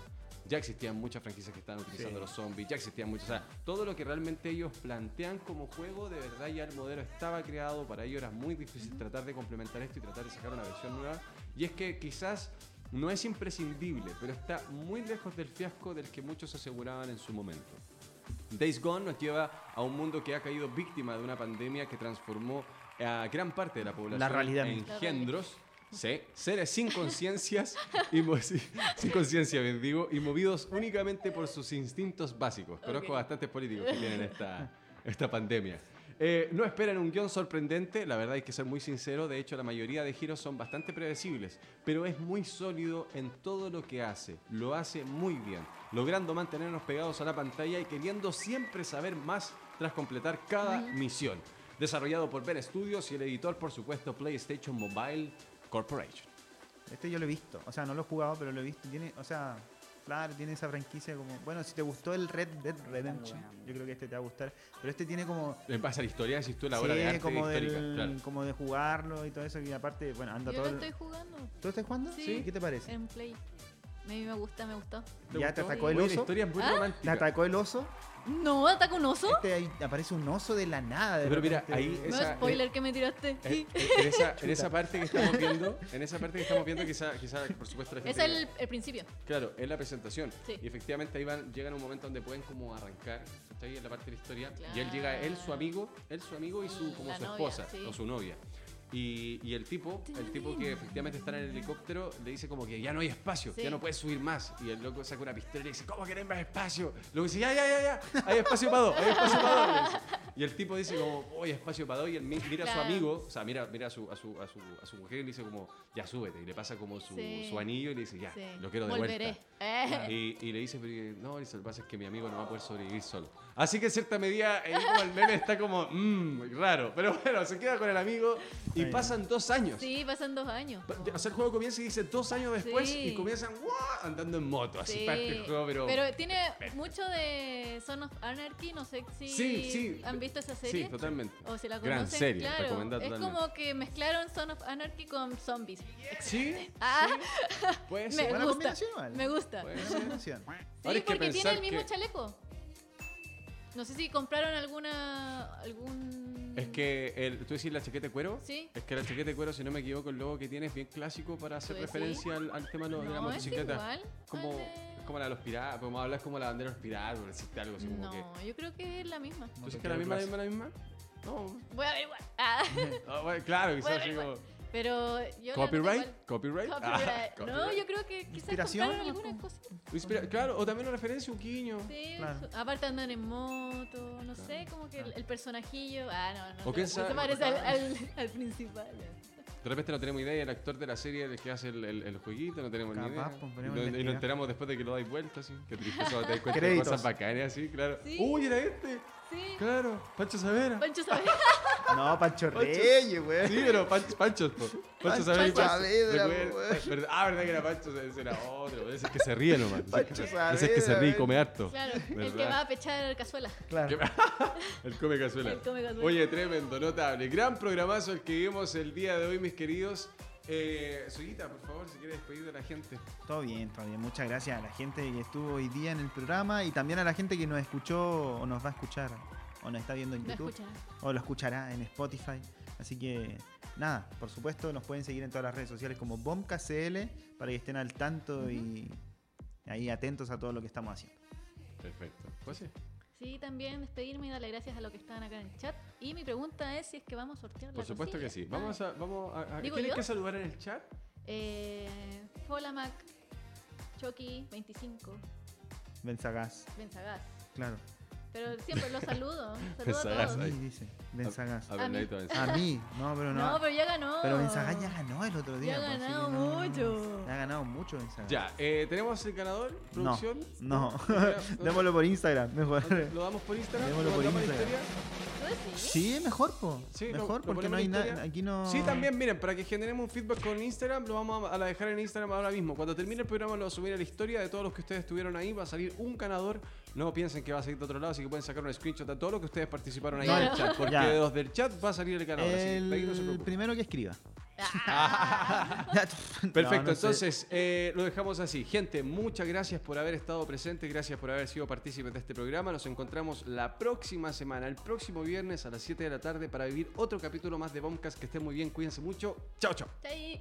Ya existían muchas franquicias que estaban utilizando Sí. los zombies, ya existían muchos. O sea, todo lo que realmente ellos plantean como juego, de verdad ya el modelo estaba creado. Para ellos era muy difícil tratar de complementar esto y tratar de sacar una versión nueva. Y es que quizás no es imprescindible, pero está muy lejos del fiasco del que muchos aseguraban en su momento. Days Gone nos lleva a un mundo que ha caído víctima de una pandemia que transformó a gran parte de la población La realidad en engendros, sí, seres sin conciencias sin conciencia, bien digo, y movidos únicamente por sus instintos básicos. Conozco Ok. bastantes políticos que tienen esta, esta pandemia. Eh, no esperan un guion sorprendente, la verdad hay que ser muy sincero, de hecho la mayoría de giros son bastante predecibles, pero es muy sólido en todo lo que hace, lo hace muy bien, logrando mantenernos pegados a la pantalla y queriendo siempre saber más tras completar cada misión. Desarrollado por Ben Studios y el editor, por supuesto, PlayStation Mobile Corporation. Este yo lo he visto. O sea, no lo he jugado, pero lo he visto. Tiene, o sea, claro, tiene esa franquicia como. Bueno, si te gustó el Red Dead Redemption, yo creo que este te va a gustar. Pero este tiene como. En base a la historia, decís tú, la obra sí, de arte como, histórica. del- claro. como de jugarlo y todo eso. Y aparte, bueno, anda Yo todo. lo el- estoy jugando. ¿Tú estás jugando? Sí. ¿Qué te parece? En Play. A mí me gusta, me gustó. ¿Te ¿Ya te atacó el Oye, La oso? historia es muy ¿Ah? ¿Te romántica. atacó el oso? No, ataca un oso. Este ahí aparece un oso de la nada. de Pero mira, repente. ahí No esa- spoiler que me tiraste. Eh, eh, en, esa, en esa parte que estamos viendo, en esa parte que estamos viendo, quizá, quizá por supuesto la gente. Es el, el principio. Claro, es la presentación. Sí. Y efectivamente ahí van, llegan a un momento donde pueden como arrancar, ¿cachai? En la parte de la historia. Y él Claro. llega, él, su amigo, él, su amigo y su, como La su novia, esposa sí. o su novia. Y, y el tipo, el tipo que efectivamente está en el helicóptero, le dice como que ya no hay espacio, Sí. ya no puedes subir más. Y el loco saca una pistola y le dice, ¿cómo que no hay más espacio? Luego dice, ya, ya, ya, ya, hay espacio para dos, hay espacio para dos. Y el tipo dice como, oh, hay espacio para dos. Y él mi- mira a su amigo, o sea, mira, mira a, su, a, su, a, su, a su mujer y le dice como, ya súbete. Y le pasa como su, Sí. su anillo y le dice, ya, Sí. lo quiero de Volveré. vuelta. Eh. Y, y le dice, no, dice, lo que pasa es que mi amigo no va a poder sobrevivir solo. Así que en cierta medida, como el meme está como, mmm, raro. Pero bueno, se queda con el amigo y Ahí. pasan dos años. Sí, pasan dos años. Pa- O sea, el juego comienza y dice dos años después Sí. y comienzan ¡guau! andando en moto. Así Sí. parte el juego, pero... tiene mucho de Son of Anarchy, no sé si Sí, sí. han visto esa serie. Sí, totalmente. O si la Gran conocen, serie, claro. recomendada Es totalmente. como que mezclaron Son of Anarchy con zombies. Sí, Ah, [laughs] puede me ser. Buena gusta. combinación igual. Me gusta. Buena combinación. Sí, Ahora que porque tiene pensar el mismo que- chaleco. No sé si compraron alguna algún Es que, el, ¿tú decís la chaqueta de cuero? Sí. Es que la chaqueta de cuero, si no me equivoco, el logo que tiene es bien clásico para hacer referencia al, al tema de, la No, es motocicleta. igual Como, es como la de los piratas, podemos hablar como la bandera de los piratas, por decirte algo así como que... No, yo creo que es la misma. ¿Tú dices que la misma, la misma, la misma? No. Voy a averiguar. [laughs] Ah, bueno, claro, quizás como... pero yo ¿Copyright? igual. ¿Copyright? Ah, Copyright. [laughs] no, copyright. yo creo que quizás Inspiración, compraron ¿no? algunas cositas. Inspira- Claro, o también una referencia, un guiño. Sí, Claro. aparte andan en moto, no sé, como que el, el personajillo. Ah, no, no. O quién no sabe- se parece al, al, [laughs] al principal. De repente no tenemos idea, el actor de la serie el que hace el, el, el jueguito, no tenemos ni Capaz, idea. pues, Y, no- nos enteramos después de que lo dais vuelta, así. Qué tristeza, te das [laughs] cuenta de Créditos. cosas bacanas, así, claro. Sí. ¡Uy, era este! Sí, Claro, Pancho Savera. Pancho sabe. [laughs] No, Pancho Reyes, güey. Sí, pero Pancho, Pancho, po. Pancho Pancho Savera. y Pancho- Saavedra, recuerda- po, weón. verdad- Ah, verdad que era Pancho, ese era otro. Ese es que se ríe nomás. Ese Pancho es que- ese es que se ríe y come harto. Claro, el que va a pechar cazuela. Claro. [laughs] El come cazuela. El come cazuela. Oye, tremendo, notable. Gran programazo el que vimos el día de hoy, mis queridos. Eh, Suyita, por favor, si quieres despedir de la gente. Todo bien, todo bien. Muchas gracias a la gente que estuvo hoy día en el programa y también a la gente que nos escuchó o nos va a escuchar o nos está viendo en YouTube escuchan. o lo escuchará en Spotify. Así que nada, por supuesto nos pueden seguir en todas las redes sociales como BombKCL para que estén al tanto y ahí atentos a todo lo que estamos haciendo. Perfecto. Pues sí. Sí, también despedirme y darle gracias a los que están acá en el chat. Y mi pregunta es si es que vamos a sortear la Por supuesto que sí. Vamos Ah, a. Vamos a, a- ¿Digo ¿Quién hay yo? que saludar en el chat? Eh, Folamac, Chucky, 25. Benzagás, Benzagás. claro. Pero siempre los saludo. [laughs] Saludo a todos. A ahí. mí dice, Benzagás. A A ver, mí. A mí, no, pero no. No, pero ya ganó. Pero Benzagás ya ganó el otro día. Ya ha pues, ganado no- mucho. Ya ha ganado mucho Benzagás. Ya, eh, ¿tenemos el ganador? No, ¿Producción? no. [laughs] Ya, [laughs] Démoslo por Instagram, mejor. ¿Lo damos por Instagram? Démoslo ¿Lo por a Instagram. historia? ¿Tú decís? Sí, mejor, po. Sí, lo- mejor, lo porque ponemos no hay nada. Aquí no. Sí, también, miren, para que generemos un feedback con Instagram, lo vamos a a dejar en Instagram ahora mismo. Cuando termine el programa, lo voy a subir a la historia de todos los que ustedes estuvieron ahí. Va a salir un ganador. No piensen que va a salir de otro lado, así que pueden sacar un screenshot de todo lo que ustedes participaron ahí en el chat. Porque Ya. de los del chat va a salir el ganador. así que ahí no se El preocupen. primero que escriba. Ah, [laughs] [laughs] Perfecto, No, no sé. entonces eh, lo dejamos así. Gente, muchas gracias por haber estado presentes, gracias por haber sido partícipes de este programa. Nos encontramos la próxima semana, el próximo viernes a las 7 de la tarde para vivir otro capítulo más de Bombcast. Que estén muy bien, cuídense mucho. Chao, chao. Chai.